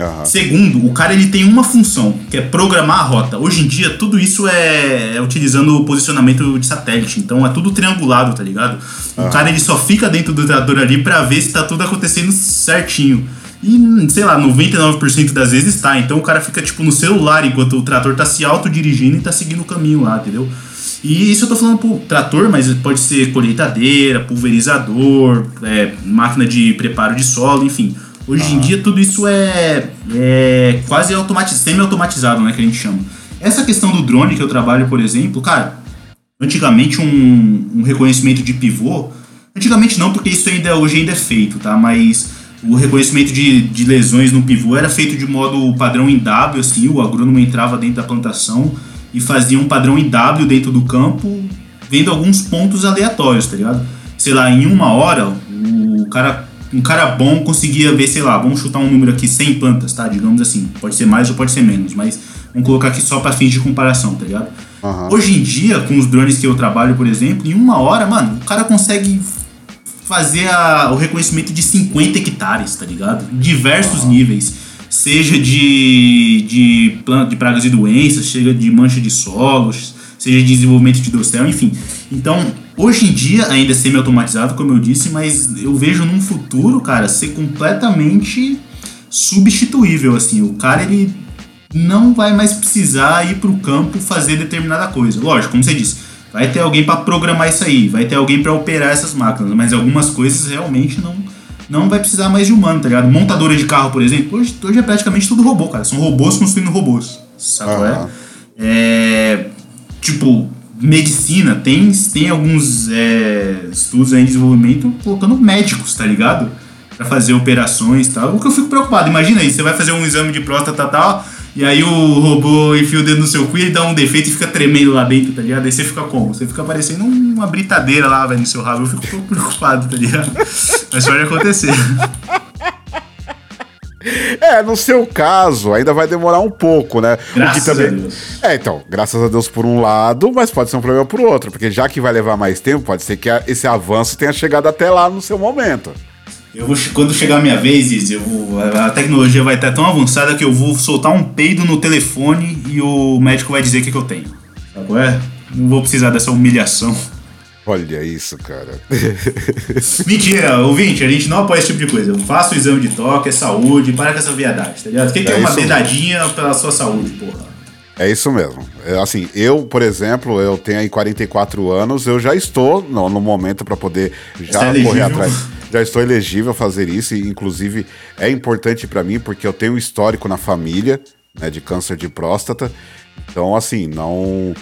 Uhum. Segundo, o cara ele tem uma função, que é programar a rota. Hoje em dia, tudo isso é, é utilizando o posicionamento de satélite. Então é tudo triangulado, tá ligado? Uhum. O cara ele só fica dentro do trator ali para ver se tá tudo acontecendo certinho. E, sei lá, 99% das vezes tá. Então o cara fica, tipo, no celular enquanto o trator tá se autodirigindo e tá seguindo o caminho lá, entendeu? E isso eu tô falando pro trator, mas pode ser colheitadeira, pulverizador, é, máquina de preparo de solo, enfim. Hoje ah. em dia tudo isso é, é quase automatizado, semi-automatizado, né, que a gente chama. Essa questão do drone que eu trabalho, por exemplo, cara, antigamente um, um reconhecimento de pivô, antigamente não, porque isso ainda hoje ainda é feito, tá? Mas o reconhecimento de, de lesões no pivô era feito de modo padrão em W, assim, o agrônomo entrava dentro da plantação, e fazia um padrão IW dentro do campo, vendo alguns pontos aleatórios, tá ligado? Sei lá, em uma hora, o cara, um cara bom conseguia ver, sei lá, vamos chutar um número aqui, 100 plantas, tá? Digamos assim, pode ser mais ou pode ser menos, mas vamos colocar aqui só para fins de comparação, tá ligado? Uhum. Hoje em dia, com os drones que eu trabalho, por exemplo, em uma hora, mano, o cara consegue fazer a, o reconhecimento de 50 hectares, tá ligado? Diversos uhum. níveis seja de, de, de pragas e doenças, seja de mancha de solos, seja de desenvolvimento de dossel, enfim. Então, hoje em dia ainda é semi-automatizado, como eu disse, mas eu vejo num futuro, cara, ser completamente substituível, assim. O cara, ele não vai mais precisar ir para o campo fazer determinada coisa. Lógico, como você disse, vai ter alguém para programar isso aí, vai ter alguém para operar essas máquinas, mas algumas coisas realmente não não vai precisar mais de humano, tá ligado? Montadora de carro, por exemplo, hoje, hoje é praticamente tudo robô, cara. São robôs construindo robôs. Sabe uhum. é? é? Tipo, medicina, tem, tem alguns é, estudos aí em desenvolvimento colocando médicos, tá ligado? Pra fazer operações e tal. O que eu fico preocupado, imagina aí, você vai fazer um exame de próstata e tal e aí o robô enfia o dedo no seu cu e dá um defeito e fica tremendo lá dentro, tá ligado? Aí você fica como? Você fica parecendo uma britadeira lá, velho, no seu rabo. Eu fico um pouco preocupado, tá ligado? Mas pode acontecer. É, no seu caso, ainda vai demorar um pouco, né? Graças também... a Deus. É, então, graças a Deus por um lado, mas pode ser um problema por outro, porque já que vai levar mais tempo, pode ser que esse avanço tenha chegado até lá no seu momento. Eu vou, quando chegar a minha vez, Izzy, eu vou, a tecnologia vai estar tão avançada que eu vou soltar um peido no telefone e o médico vai dizer o que, que eu tenho. Sabe é? Não vou precisar dessa humilhação. Olha isso, cara. Mentira, ouvinte, a gente não apoia esse tipo de coisa. Eu faço o exame de toque, é saúde, para com essa viadagem, tá ligado? O que, que é, é uma dedadinha pela sua saúde, porra? É isso mesmo. É, assim, eu, por exemplo, eu tenho aí 44 anos, eu já estou no, no momento para poder já é correr atrás. Já estou elegível a fazer isso, e inclusive é importante para mim porque eu tenho um histórico na família né, de câncer de próstata. Então, assim, não,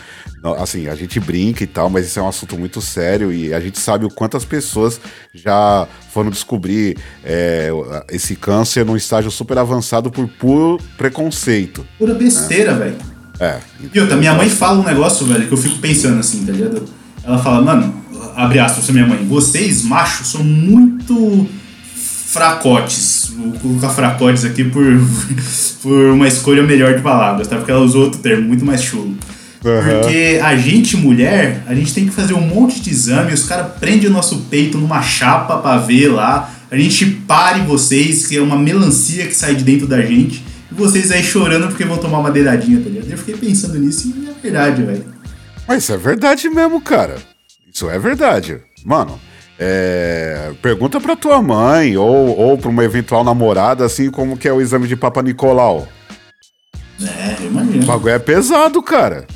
não, Assim, a gente brinca e tal, mas isso é um assunto muito sério e a gente sabe o quantas pessoas já foram descobrir é, esse câncer num estágio super avançado por puro preconceito. Pura besteira, né? velho. É. E outra, minha mãe fala um negócio, velho, que eu fico pensando assim, tá ligado? Ela fala, mano, abre aspas pra minha mãe, vocês, machos, são muito fracotes. Vou colocar fracotes aqui por, por uma escolha melhor de palavras, tá? Porque ela usou outro termo, muito mais chulo. Uhum. Porque a gente, mulher, a gente tem que fazer um monte de exame, os caras prendem o nosso peito numa chapa pra ver lá, a gente pare vocês, que é uma melancia que sai de dentro da gente, e vocês aí chorando porque vão tomar uma dedadinha, tá ligado? Eu fiquei pensando nisso e é verdade, velho. Mas isso é verdade mesmo, cara. Isso é verdade. Mano, é, pergunta pra tua mãe ou, ou pra uma eventual namorada, assim, como que é o exame de Papa Nicolau. É, imagina. O bagulho é pesado, cara.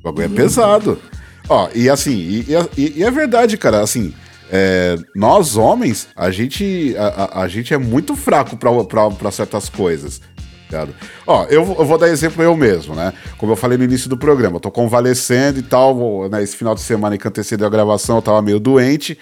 O bagulho é pesado. Ó, e assim, e, e, e é verdade, cara, assim, é, nós homens, a gente, a, a, a, gente é muito fraco para certas coisas. Ligado? Ó, eu, eu, vou dar exemplo eu mesmo, né? Como eu falei no início do programa, eu tô convalescendo e tal, né? Esse final de semana que antecedeu a gravação, eu tava meio doente.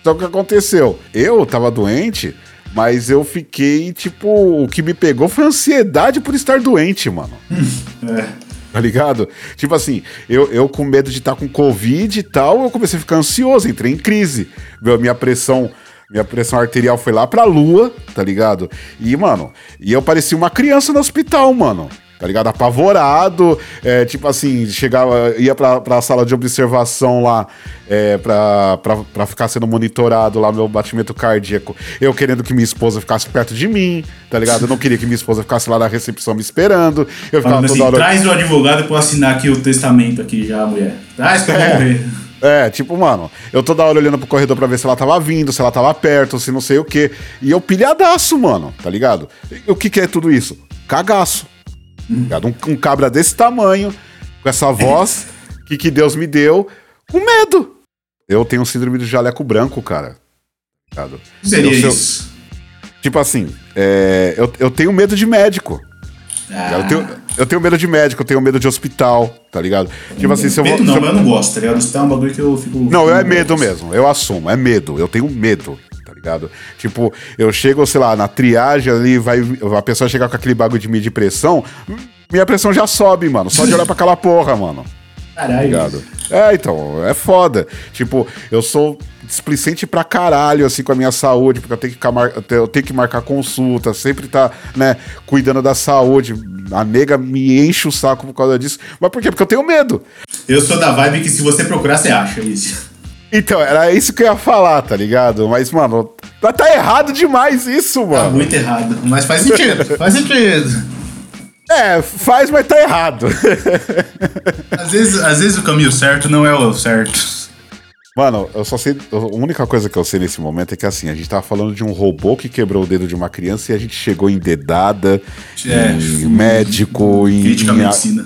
Então o que aconteceu? Eu tava doente, mas eu fiquei, tipo, o que me pegou foi ansiedade por estar doente, mano. é. Tá ligado? Tipo assim, eu, eu com medo de estar tá com Covid e tal, eu comecei a ficar ansioso, entrei em crise. Meu, minha pressão minha pressão arterial foi lá pra lua, tá ligado? E, mano, e eu parecia uma criança no hospital, mano tá ligado? Apavorado, é, tipo assim, chegava, ia pra, pra sala de observação lá, é, pra, pra, pra ficar sendo monitorado lá, meu batimento cardíaco. Eu querendo que minha esposa ficasse perto de mim, tá ligado? Eu não queria que minha esposa ficasse lá na recepção me esperando. Eu ficava Falando toda assim, hora... Traz o advogado pra eu assinar aqui o testamento aqui já, mulher. Traz que eu vou é. morrer. É, tipo, mano, eu toda hora olhando pro corredor pra ver se ela tava vindo, se ela tava perto, se não sei o quê. E eu pilhadaço, mano, tá ligado? E o que que é tudo isso? Cagaço. Um, um cabra desse tamanho, com essa voz que, que Deus me deu, com medo. Eu tenho síndrome do jaleco branco, cara. Ligado? Seria eu, isso? Tipo assim, é, eu, eu tenho medo de médico. Ah. Eu, tenho, eu tenho medo de médico, eu tenho medo de hospital, tá ligado? Tipo assim, se eu vou. Não, eu... eu não gosto, tá ligado? Hospital é um bagulho que eu fico. Não, é medo mesmo, eu assumo, é medo, eu tenho medo ligado? Tipo, eu chego, sei lá, na triagem ali, vai a pessoa chegar com aquele bagulho de medir pressão, minha pressão já sobe, mano. Só de olhar pra aquela porra, mano. Caralho. Ligado? É, então, é foda. Tipo, eu sou displicente pra caralho, assim, com a minha saúde, porque eu tenho que, eu tenho que marcar consulta, sempre tá, né, cuidando da saúde. A nega me enche o saco por causa disso. Mas por quê? Porque eu tenho medo. Eu sou da vibe que se você procurar, você acha isso. Então, era isso que eu ia falar, tá ligado? Mas, mano, tá, tá errado demais isso, tá mano. Tá muito errado. Mas faz sentido, faz sentido. É, faz, mas tá errado. às, vezes, às vezes o caminho certo não é o certo. Mano, eu só sei. A única coisa que eu sei nesse momento é que assim, a gente tava falando de um robô que quebrou o dedo de uma criança e a gente chegou em dedada, é, em médico, em. Crítica à medicina.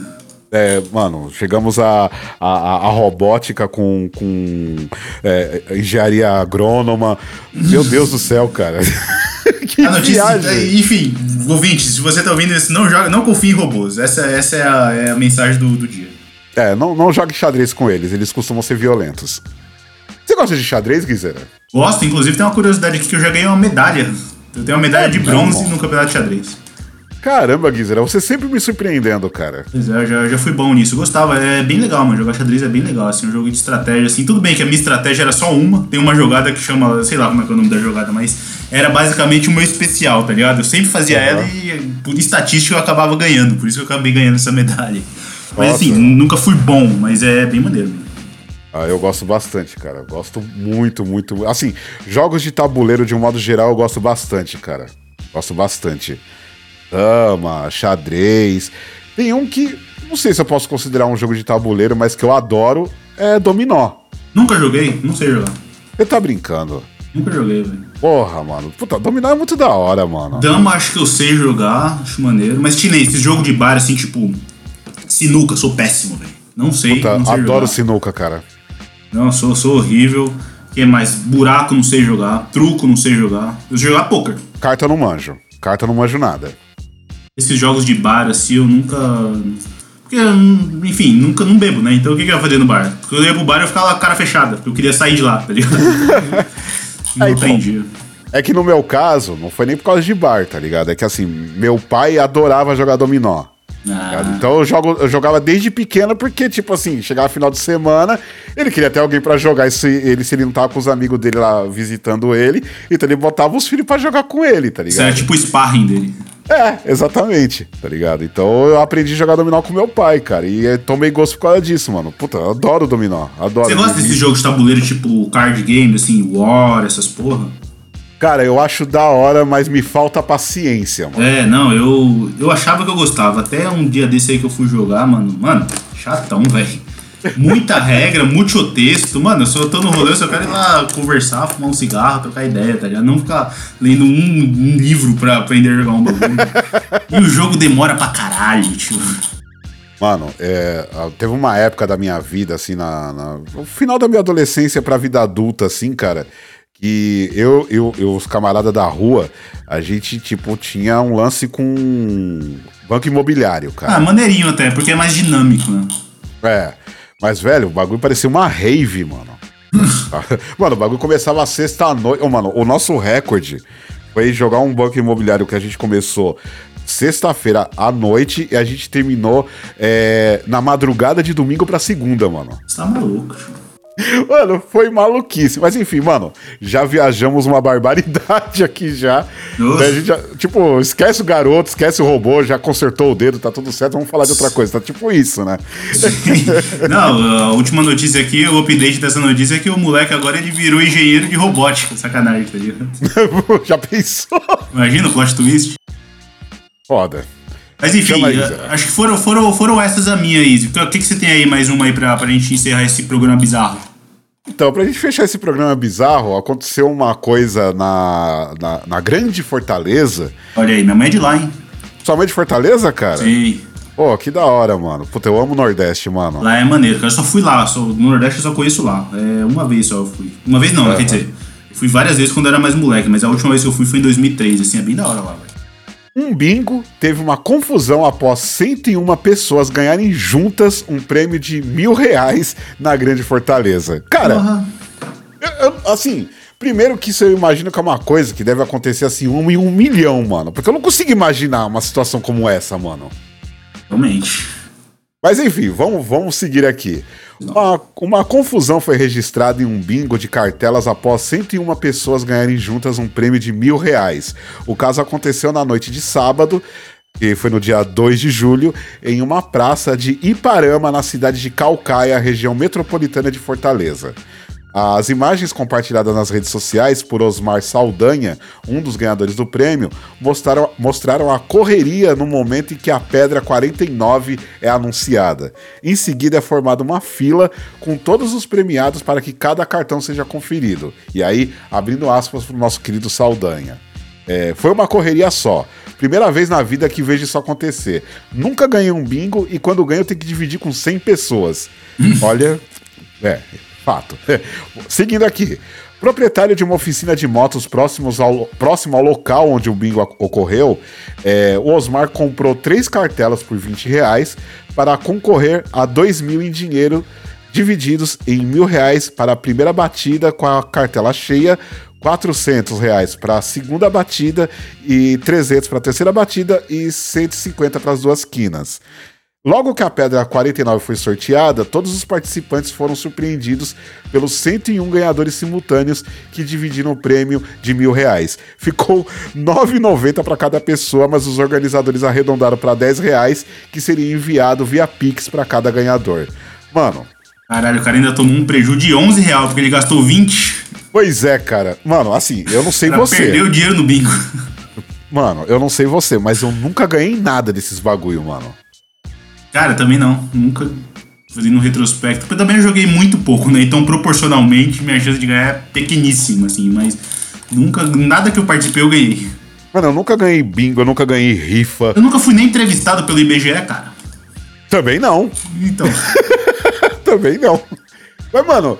É, mano, chegamos a, a, a robótica com, com é, engenharia agrônoma. Meu Deus do céu, cara. que a notícia, viagem. enfim, ouvintes, se você tá ouvindo isso, não, joga, não confie em robôs. Essa, essa é, a, é a mensagem do, do dia. É, não, não jogue xadrez com eles, eles costumam ser violentos. Você gosta de xadrez, Guizera? Gosto, inclusive tem uma curiosidade aqui que eu já ganhei uma medalha. Eu tenho uma medalha é, de bronze no campeonato de xadrez. Caramba, Guizera, você sempre me surpreendendo, cara. Pois é, eu já, já fui bom nisso. Eu gostava, é bem legal, mano. Jogar xadrez é bem legal, assim, um jogo de estratégia, assim. Tudo bem que a minha estratégia era só uma. Tem uma jogada que chama, sei lá como é que é o nome da jogada, mas era basicamente o meu especial, tá ligado? Eu sempre fazia uhum. ela e, por estatística, eu acabava ganhando. Por isso que eu acabei ganhando essa medalha. Mas assim, nunca fui bom, mas é bem maneiro. Ah, eu gosto bastante, cara. Gosto muito, muito. Assim, jogos de tabuleiro de um modo geral eu gosto bastante, cara. Gosto bastante. Dama, xadrez. Tem um que não sei se eu posso considerar um jogo de tabuleiro, mas que eu adoro é Dominó. Nunca joguei, não sei jogar. Você tá brincando? Nunca joguei, velho. Porra, mano. Puta, Dominó é muito da hora, mano. Dama acho que eu sei jogar, acho maneiro. Mas tinha esse jogo de bar, assim, tipo. Sinuca, sou péssimo, velho. Não sei. Puta, não sei adoro jogar. sinuca, cara. Não, sou, sou horrível. que mais? Buraco não sei jogar. Truco não sei jogar. Eu sei jogar poker. Carta não manjo. Carta não manjo nada. Esses jogos de bar, assim, eu nunca. Porque, enfim, nunca não bebo, né? Então o que, que eu ia fazer no bar? Porque eu ia pro bar e eu ficava com a cara fechada, porque eu queria sair de lá, tá ligado? não Aí, entendi. É que no meu caso, não foi nem por causa de bar, tá ligado? É que assim, meu pai adorava jogar dominó. Ah. Então eu, jogo, eu jogava desde pequeno porque, tipo assim, chegava final de semana, ele queria ter alguém para jogar, se ele, se ele não tava com os amigos dele lá visitando ele, então ele botava os filhos para jogar com ele, tá ligado? Isso é tipo o sparring dele. É, exatamente, tá ligado? Então eu aprendi a jogar dominó com meu pai, cara, e tomei gosto por causa disso, mano. Puta, eu adoro dominó, adoro. Você gosta desses jogos de tabuleiro tipo card game, assim, War, essas porra? Cara, eu acho da hora, mas me falta paciência, mano. É, não, eu, eu achava que eu gostava. Até um dia desse aí que eu fui jogar, mano. Mano, chatão, velho. Muita regra, muito texto. Mano, eu só tô no rolê, eu só quero ir lá conversar, fumar um cigarro, trocar ideia, tá ligado? Não ficar lendo um, um livro pra aprender a jogar um bagulho. e o jogo demora pra caralho, tio. Mano, é, teve uma época da minha vida, assim, na, na, no final da minha adolescência pra vida adulta, assim, cara, que eu, eu, eu, os camaradas da rua, a gente, tipo, tinha um lance com banco imobiliário, cara. Ah, maneirinho até, porque é mais dinâmico, né? É. Mas, velho, o bagulho parecia uma rave, mano. mano, o bagulho começava sexta-noite. Oh, mano, o nosso recorde foi jogar um banco imobiliário que a gente começou sexta-feira à noite e a gente terminou é, na madrugada de domingo pra segunda, mano. Você tá maluco, Mano, foi maluquice. Mas enfim, mano, já viajamos uma barbaridade aqui já. já. Tipo, esquece o garoto, esquece o robô, já consertou o dedo, tá tudo certo, vamos falar de outra coisa. Tá tipo isso, né? Não, a última notícia aqui, o update dessa notícia é que o moleque agora ele virou engenheiro de robótica. Sacanagem, tá ligado? já pensou? Imagina o plot twist. Foda. Mas enfim, acho que foram, foram, foram essas a minha, Izzy. O que, que você tem aí mais uma aí pra, pra gente encerrar esse programa bizarro? Então, pra gente fechar esse programa bizarro, aconteceu uma coisa na, na, na Grande Fortaleza. Olha aí, minha mãe é de lá, hein? Sua mãe é de Fortaleza, cara? Sim. Pô, oh, que da hora, mano. Puta, eu amo o Nordeste, mano. Lá é maneiro, cara. Eu só fui lá. Só, no Nordeste eu só conheço lá. É, uma vez só eu fui. Uma vez não, uhum. quer dizer. Fui várias vezes quando eu era mais moleque, mas a última vez que eu fui foi em 2003. Assim, é bem da hora lá, velho. Um bingo teve uma confusão após 101 pessoas ganharem juntas um prêmio de mil reais na Grande Fortaleza. Cara, uhum. eu, eu, assim, primeiro que isso eu imagino que é uma coisa que deve acontecer assim, um em um milhão, mano. Porque eu não consigo imaginar uma situação como essa, mano. Realmente. Mas enfim, vamos, vamos seguir aqui. Uma, uma confusão foi registrada em um bingo de cartelas após 101 pessoas ganharem juntas um prêmio de mil reais. O caso aconteceu na noite de sábado, que foi no dia 2 de julho, em uma praça de Iparama, na cidade de Calcaia, região metropolitana de Fortaleza. As imagens compartilhadas nas redes sociais por Osmar Saldanha, um dos ganhadores do prêmio, mostraram, mostraram a correria no momento em que a pedra 49 é anunciada. Em seguida é formada uma fila com todos os premiados para que cada cartão seja conferido. E aí, abrindo aspas para o nosso querido Saldanha. É, foi uma correria só. Primeira vez na vida que vejo isso acontecer. Nunca ganhei um bingo e quando ganho eu tenho que dividir com 100 pessoas. Olha, é, Fato. Seguindo aqui. Proprietário de uma oficina de motos próximos ao, próximo ao local onde o bingo ocorreu, é, o Osmar comprou três cartelas por 20 reais para concorrer a 2 mil em dinheiro, divididos em mil reais para a primeira batida com a cartela cheia, 400 reais para a segunda batida e 300 para a terceira batida e 150 para as duas quinas. Logo que a pedra 49 foi sorteada, todos os participantes foram surpreendidos pelos 101 ganhadores simultâneos que dividiram o prêmio de mil reais. Ficou 9,90 para cada pessoa, mas os organizadores arredondaram para 10 reais, que seria enviado via Pix para cada ganhador. Mano. Caralho, o cara ainda tomou um prejuízo de 11 reais porque ele gastou 20. Pois é, cara. Mano, assim, eu não sei você. Perdeu dinheiro no bingo. Mano, eu não sei você, mas eu nunca ganhei nada desses bagulho, mano. Cara, também não. Nunca fazendo um retrospecto. Porque eu também joguei muito pouco, né? Então, proporcionalmente, minha chance de ganhar é pequeníssima, assim. Mas nunca, nada que eu participei eu ganhei. Mano, eu nunca ganhei bingo, eu nunca ganhei rifa. Eu nunca fui nem entrevistado pelo IBGE, cara. Também não. Então. também não. Mas, mano,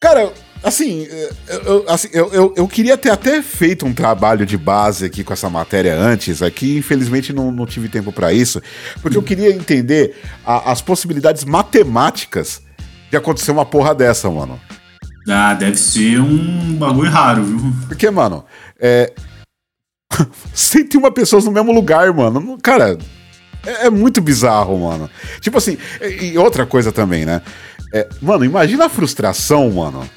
cara, Assim, eu, assim eu, eu, eu, queria ter até feito um trabalho de base aqui com essa matéria antes, aqui infelizmente não, não tive tempo para isso, porque eu queria entender a, as possibilidades matemáticas de acontecer uma porra dessa, mano. Ah, deve ser um bagulho raro, viu? Porque, mano, é. 101 pessoas no mesmo lugar, mano. Cara, é, é, muito bizarro, mano. Tipo assim, e outra coisa também, né? É, mano, imagina a frustração, mano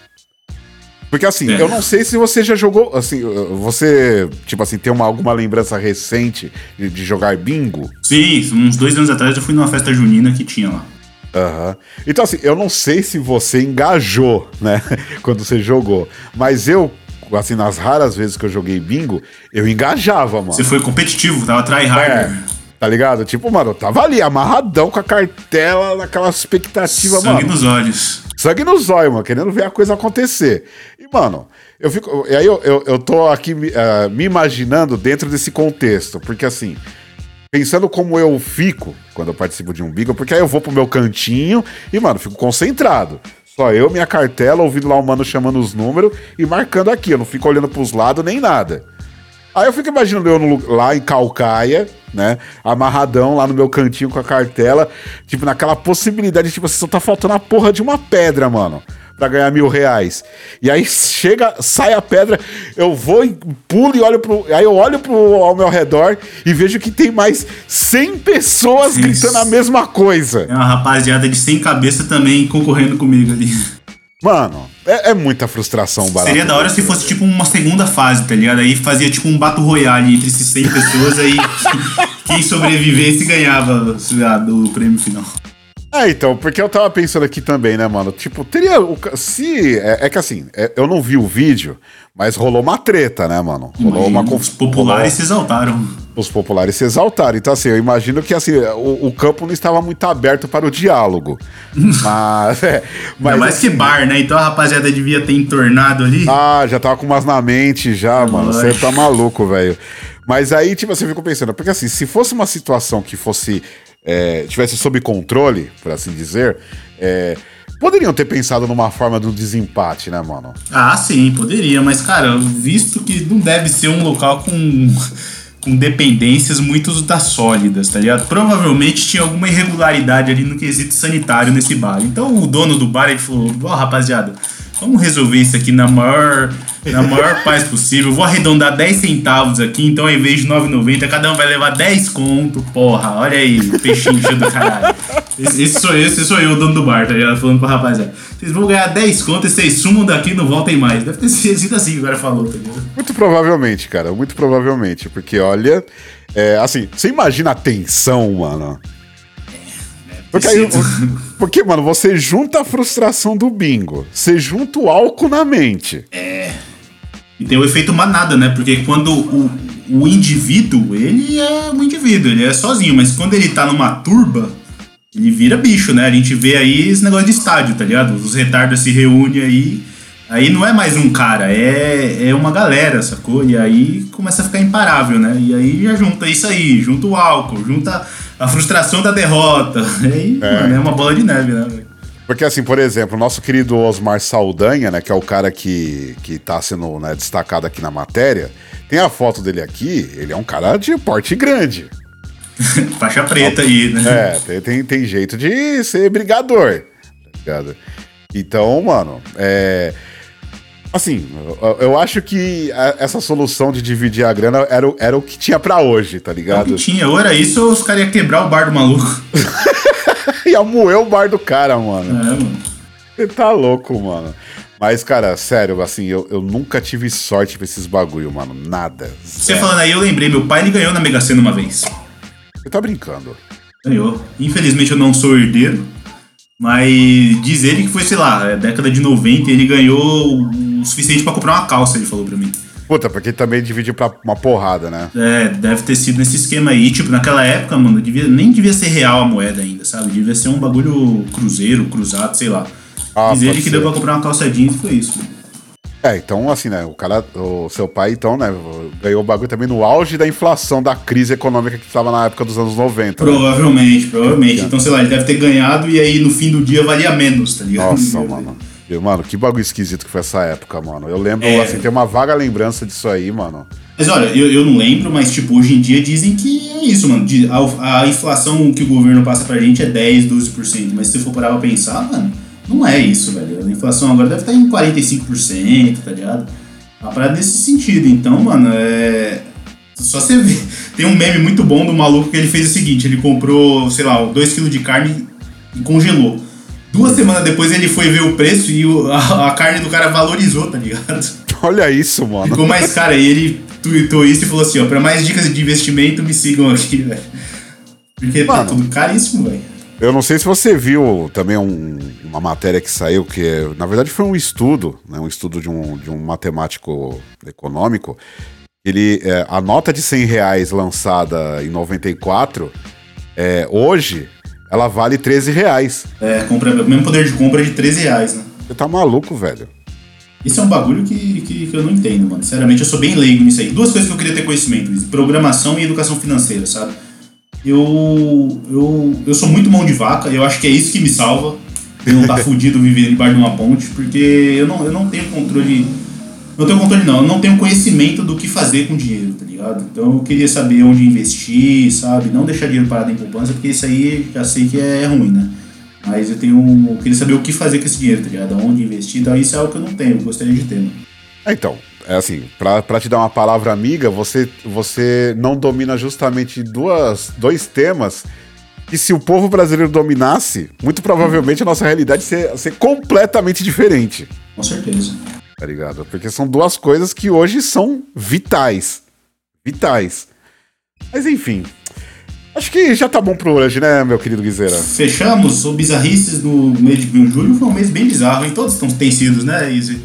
porque assim, é. eu não sei se você já jogou, assim, você, tipo assim, tem uma, alguma lembrança recente de, de, jogar bingo? Sim, uns dois anos atrás eu fui numa festa junina que tinha lá. Uhum. Então assim, eu não sei se você engajou, né, quando você jogou, mas eu, assim, nas raras vezes que eu joguei bingo, eu engajava, mano. Você foi competitivo, tava tryhard. É. Tá ligado? Tipo, mano, eu tava ali, amarradão com a cartela, naquela expectativa, Sangue mano. Sangue nos olhos. Sangue nos olhos, mano, querendo ver a coisa acontecer. E, mano, eu fico. E aí eu, eu, eu tô aqui uh, me imaginando dentro desse contexto, porque assim. Pensando como eu fico quando eu participo de um bingo, porque aí eu vou pro meu cantinho e, mano, fico concentrado. Só eu, minha cartela, ouvindo lá o mano chamando os números e marcando aqui. Eu não fico olhando pros lados nem nada. Aí eu fico imaginando eu no, lá em Calcaia, né? Amarradão lá no meu cantinho com a cartela. Tipo, naquela possibilidade, tipo, você só tá faltando a porra de uma pedra, mano para ganhar mil reais. E aí chega, sai a pedra, eu vou e pulo e olho pro. Aí eu olho pro, ao meu redor e vejo que tem mais 100 pessoas Isso. gritando a mesma coisa. É uma rapaziada de 100 cabeça também concorrendo comigo ali. Mano, é, é, muita frustração barata. Seria da hora se fosse tipo uma segunda fase, tá ligado? Aí fazia tipo um bato royale entre esses 100 pessoas, aí quem sobrevivesse ganhava o prêmio final. É, então, porque eu tava pensando aqui também, né, mano? Tipo, teria. Se. É, é que assim, é, eu não vi o vídeo, mas rolou uma treta, né, mano? Rolou uma. Os populares rolou... se exaltaram. Os populares se exaltaram. Então, assim, eu imagino que assim, o, o campo não estava muito aberto para o diálogo. mas. É, mas é mais assim, que bar, né? Então a rapaziada devia ter entornado ali. Ah, já tava com umas na mente já, mano. Você tá maluco, velho. Mas aí, tipo, você ficou pensando, porque assim, se fosse uma situação que fosse é, tivesse sob controle, por assim dizer, é, poderiam ter pensado numa forma do desempate, né, mano? Ah, sim, poderia, mas, cara, visto que não deve ser um local com, com dependências muito da sólidas, tá ligado? Provavelmente tinha alguma irregularidade ali no quesito sanitário nesse bar. Então o dono do bar ele falou: Ó, oh, rapaziada, vamos resolver isso aqui na maior na maior paz possível. Vou arredondar 10 centavos aqui, então ao invés de 9,90, cada um vai levar 10 conto. Porra, olha aí, peixinho do caralho. Esse, esse, sou eu, esse sou eu, o dono do bar, tá ligado? Falando pra rapaziada. Vocês vão ganhar 10 conto e vocês sumam daqui e não voltem mais. Deve ter sido assim que o cara falou, tá ligado? Muito provavelmente, cara, muito provavelmente. Porque olha, é, assim, você imagina a tensão, mano. Porque, aí, porque, mano, você junta a frustração do bingo, você junta o álcool na mente. É. E tem o efeito manada, né? Porque quando o, o indivíduo, ele é um indivíduo, ele é sozinho, mas quando ele tá numa turba, ele vira bicho, né? A gente vê aí esse negócio de estádio, tá ligado? Os retardos se reúnem aí. Aí não é mais um cara, é, é uma galera, sacou? E aí começa a ficar imparável, né? E aí já junta isso aí, junta o álcool, junta a frustração da derrota. Aí, é, mano, é uma bola de neve, né? Porque, assim, por exemplo, o nosso querido Osmar Saldanha, né, que é o cara que, que tá sendo né, destacado aqui na matéria, tem a foto dele aqui, ele é um cara de porte grande. Faixa preta aí, né? É, tem, tem, jeito de ser brigador, tá ligado? Então, mano, é... Assim, eu, eu acho que a, essa solução de dividir a grana era, o- era o que tinha pra hoje, tá É o ligado? que tinha, ou era isso ou os caras iam quebrar o bar do maluco. Ia moer o bar do cara, mano. É, mano. Você tá louco, mano. Mas, cara, sério, assim, eu, eu nunca tive sorte pra esses bagulho, mano. Nada. Você falando aí, eu lembrei, meu pai ele ganhou na Mega Sena uma vez. Você tá brincando. Ganhou. Infelizmente eu não sou herdeiro, mas diz ele que foi, sei lá, é década de 90 ele ganhou o suficiente pra comprar uma calça, ele falou pra mim. Puta, porque também dividiu pra uma porrada, né? É, deve ter sido nesse esquema aí. Tipo, naquela época, mano, devia, nem devia ser real a moeda ainda, sabe? Devia ser um bagulho cruzeiro, cruzado, sei lá. Ah, Diz ele que ser. deu pra comprar uma calça jeans e foi isso. mano. É, então, assim, né? O cara, o seu pai, então, né? Ganhou o bagulho também no auge da inflação, da crise econômica que estava na época dos anos 90. né? Provavelmente, provavelmente. Então, sei lá, ele deve ter ganhado e aí no fim do dia valia menos, tá ligado? Nossa, mano. Mano, que bagulho esquisito que foi essa época, mano. Eu lembro, É. assim, tem uma vaga lembrança disso aí, mano. Mas olha, eu, eu não lembro, mas tipo, hoje em dia dizem que é isso, mano. A, a inflação que o governo passa pra gente é 10, 12%. Mas se você for parar pra pensar, mano, não é isso, velho. A inflação agora deve estar em 45%, tá ligado? Uma parada nesse sentido. Então, mano, é. Só você ver. Tem um meme muito bom do maluco que ele fez o seguinte: ele comprou, sei lá, 2kg de carne e congelou. Duas semanas depois ele foi ver o preço e o- a, a carne do cara valorizou, tá ligado? Olha isso, mano. Ficou mais cara. E ele tweetou isso e falou assim: ó, pra mais dicas de investimento, me sigam aqui, velho. Porque tá Mano. tudo caríssimo, velho. Eu não sei se você viu também um- uma matéria que saiu, que é- na verdade foi um estudo, né, um estudo de um, de um matemático econômico. Ele, é, a nota de 100 reais lançada em 94, é, hoje, ela vale 13 reais. É, compra, o mesmo poder de compra é de 13 reais, né? Você tá maluco, velho. Isso é um bagulho que, que, que eu não entendo, mano. Sinceramente, eu sou bem leigo nisso aí. Duas coisas que eu queria ter conhecimento: Luiz. programação e educação financeira, sabe? Eu, eu, eu sou muito mão de vaca, eu acho que é isso que me salva. Eu não tá fudido vivendo debaixo de uma ponte, porque eu não, eu não tenho controle. Não tenho controle, não. Eu não tenho conhecimento do que fazer com dinheiro, tá ligado? Então eu queria saber onde investir, sabe? Não deixar dinheiro parado em poupança, porque isso aí já sei que é ruim, né? Mas eu tenho. Eu queria saber o que fazer com esse dinheiro, tá ligado? Onde investir, então isso é algo que eu não tenho, eu gostaria de ter. Mano. É, Então, é assim, pra, pra te dar uma palavra amiga, você, você não domina justamente duas, dois temas que se o povo brasileiro dominasse, muito provavelmente a nossa realidade ser, ser completamente diferente, Com certeza. tá ligado? Porque são duas coisas que hoje são vitais. Vitais. Mas enfim, acho que já tá bom por hoje, né, meu querido Guizeira? Fechamos o Bizarrices no mês de julho. Foi um mês bem bizarro, hein? Todos tão, têm sido, né, Izzy?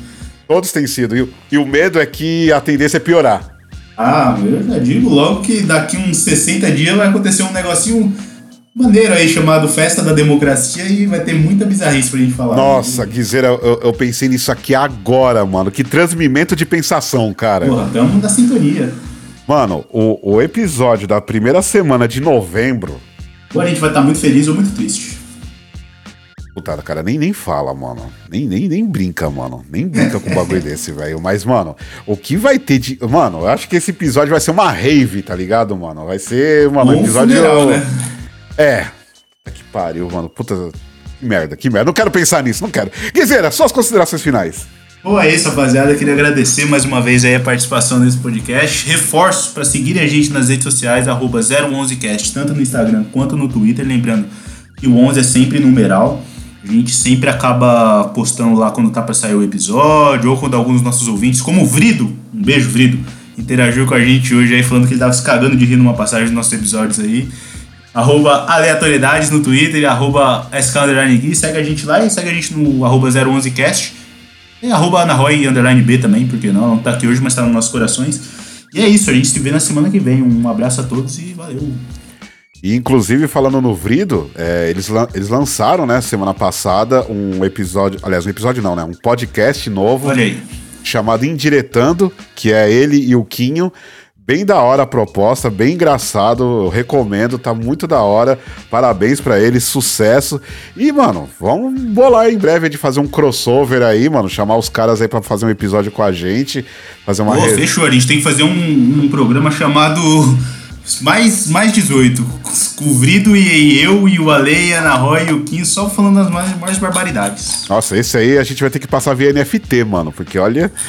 Todos têm sido. E, o- e o medo é que a tendência é piorar. Ah, eu já digo logo que daqui uns 60 dias vai acontecer um negocinho maneiro aí chamado Festa da Democracia e vai ter muita bizarrice pra gente falar. Nossa, Guizeira, eu, eu pensei nisso aqui agora, mano. Que transmimento de pensação, cara. Porra, tamo na sintonia. Mano, o, o episódio da primeira semana de novembro. Ou a gente vai estar muito feliz ou muito triste. Puta, cara, nem, nem fala, mano. Nem, nem, nem brinca, mano. Nem brinca com um bagulho desse, velho. Mas, mano, o que vai ter de. Mano, eu acho que esse episódio vai ser uma rave, tá ligado, mano? Vai ser, mano, um episódio. funeral, né? É. Que pariu, mano. Puta. Que merda, que merda. Não quero pensar nisso, não quero. Guizeira, suas considerações finais. Bom, é isso, rapaziada. Queria agradecer mais uma vez aí a participação nesse podcast. Reforço para seguirem a gente nas redes sociais, arroba 011cast, tanto no Instagram quanto no Twitter. Lembrando que o 11 é sempre numeral. A gente sempre acaba postando lá quando tá para sair o episódio, ou quando alguns dos nossos ouvintes, como o Vrido, um beijo, Vrido, interagiu com a gente hoje aí, falando que ele tava se cagando de rir numa passagem dos nossos episódios aí. Arroba aleatoriedades no Twitter, arroba SK_Gui. Segue a gente lá e segue a gente no arroba 011cast. E arroba Anahoy underline B também, porque não, não tá aqui hoje, mas tá nos nossos corações. E é isso, a gente se vê na semana que vem. Um abraço a todos e valeu. E, inclusive, falando no Vrido, é, eles, lan- eles lançaram, né, semana passada, um episódio. Aliás, um episódio não, né? Um podcast novo Olha aí. chamado Indiretando, que é ele e o Quinho. Bem da hora a proposta, bem engraçado, eu recomendo, tá muito da hora. Parabéns pra eles, sucesso. E, mano, vamos bolar em breve de fazer um crossover aí, mano, chamar os caras aí pra fazer um episódio com a gente, fazer uma Pô, re- fechou, a gente tem que fazer um, um programa chamado Mais, mais 18. Com o Vrido e eu e o Ale, e a Ana Roy e o Kim só falando as mais, mais barbaridades. Nossa, esse aí a gente vai ter que passar via NFT, mano, porque olha.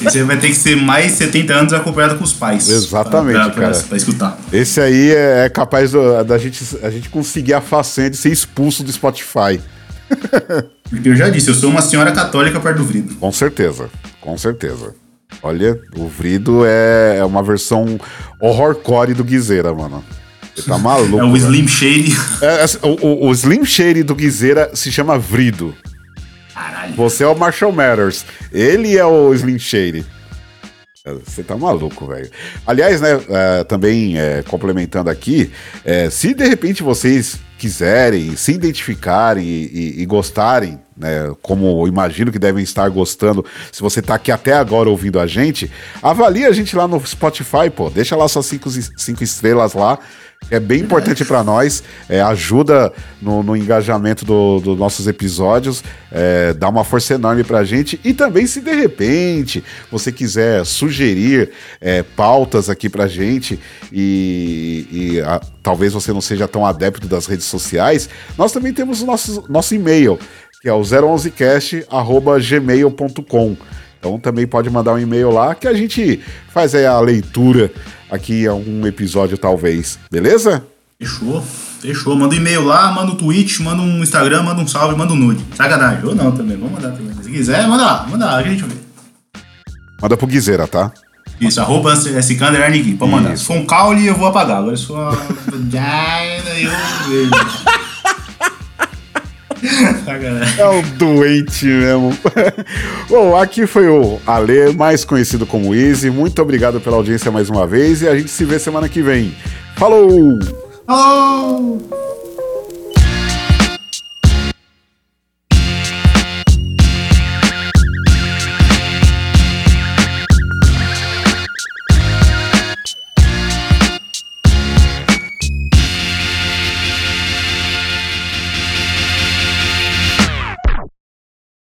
Esse aí vai ter que ser mais 70 anos acompanhado com os pais. Exatamente, pra, pra, cara. Pra, pra escutar. Esse aí é, é capaz da gente, a gente conseguir a façanha de ser expulso do Spotify. Porque eu já disse, eu sou uma senhora católica perto do Vrido. Com certeza, com certeza. Olha, o Vrido é, é uma versão horrorcore do Guizeira, mano. Você tá maluco. É o. Slim Shady. É, assim, o, o- Slim Shady do Guizeira se chama Vrido. Caralho. Você é o Marshall Matters. Ele é o Slim Shady. É, Você tá maluco, velho. Aliás, né, é, também é, complementando aqui, é, se de repente vocês quiserem se identificarem e, e- e gostarem, né, como imagino que devem estar gostando, se você tá aqui até agora ouvindo a gente, avalie a gente lá no Spotify, pô. Deixa lá suas cinco, cinco estrelas lá. É bem importante para nós, é, ajuda no, no engajamento dos do nossos episódios, é, dá uma força enorme pra gente. E também, se de repente você quiser sugerir é, pautas aqui pra gente e, e, a- talvez você não seja tão adepto das redes sociais, nós também temos o nosso, nosso e-mail, que é o 011cast.gmail.com. Então também pode mandar um e-mail lá que a gente faz aí a leitura aqui em algum episódio, talvez. Beleza? Fechou. Fechou. Manda um e-mail lá, manda um tweet, manda um Instagram, manda um salve, manda um nude. Sacanagem. Ou não também. Vamos mandar também. Se quiser, manda lá. Manda lá, a gente vê. Manda pro Guizeira, tá? Isso, arroba SK Underline Gui. Pode mandar. Se for um caule, eu vou apagar. Agora se for uma vagina, eu vejo. É o doente mesmo. Bom, aqui foi o Ale, mais conhecido como Easy. Muito obrigado pela audiência mais uma vez e a gente se vê semana que vem. Falou! Oh!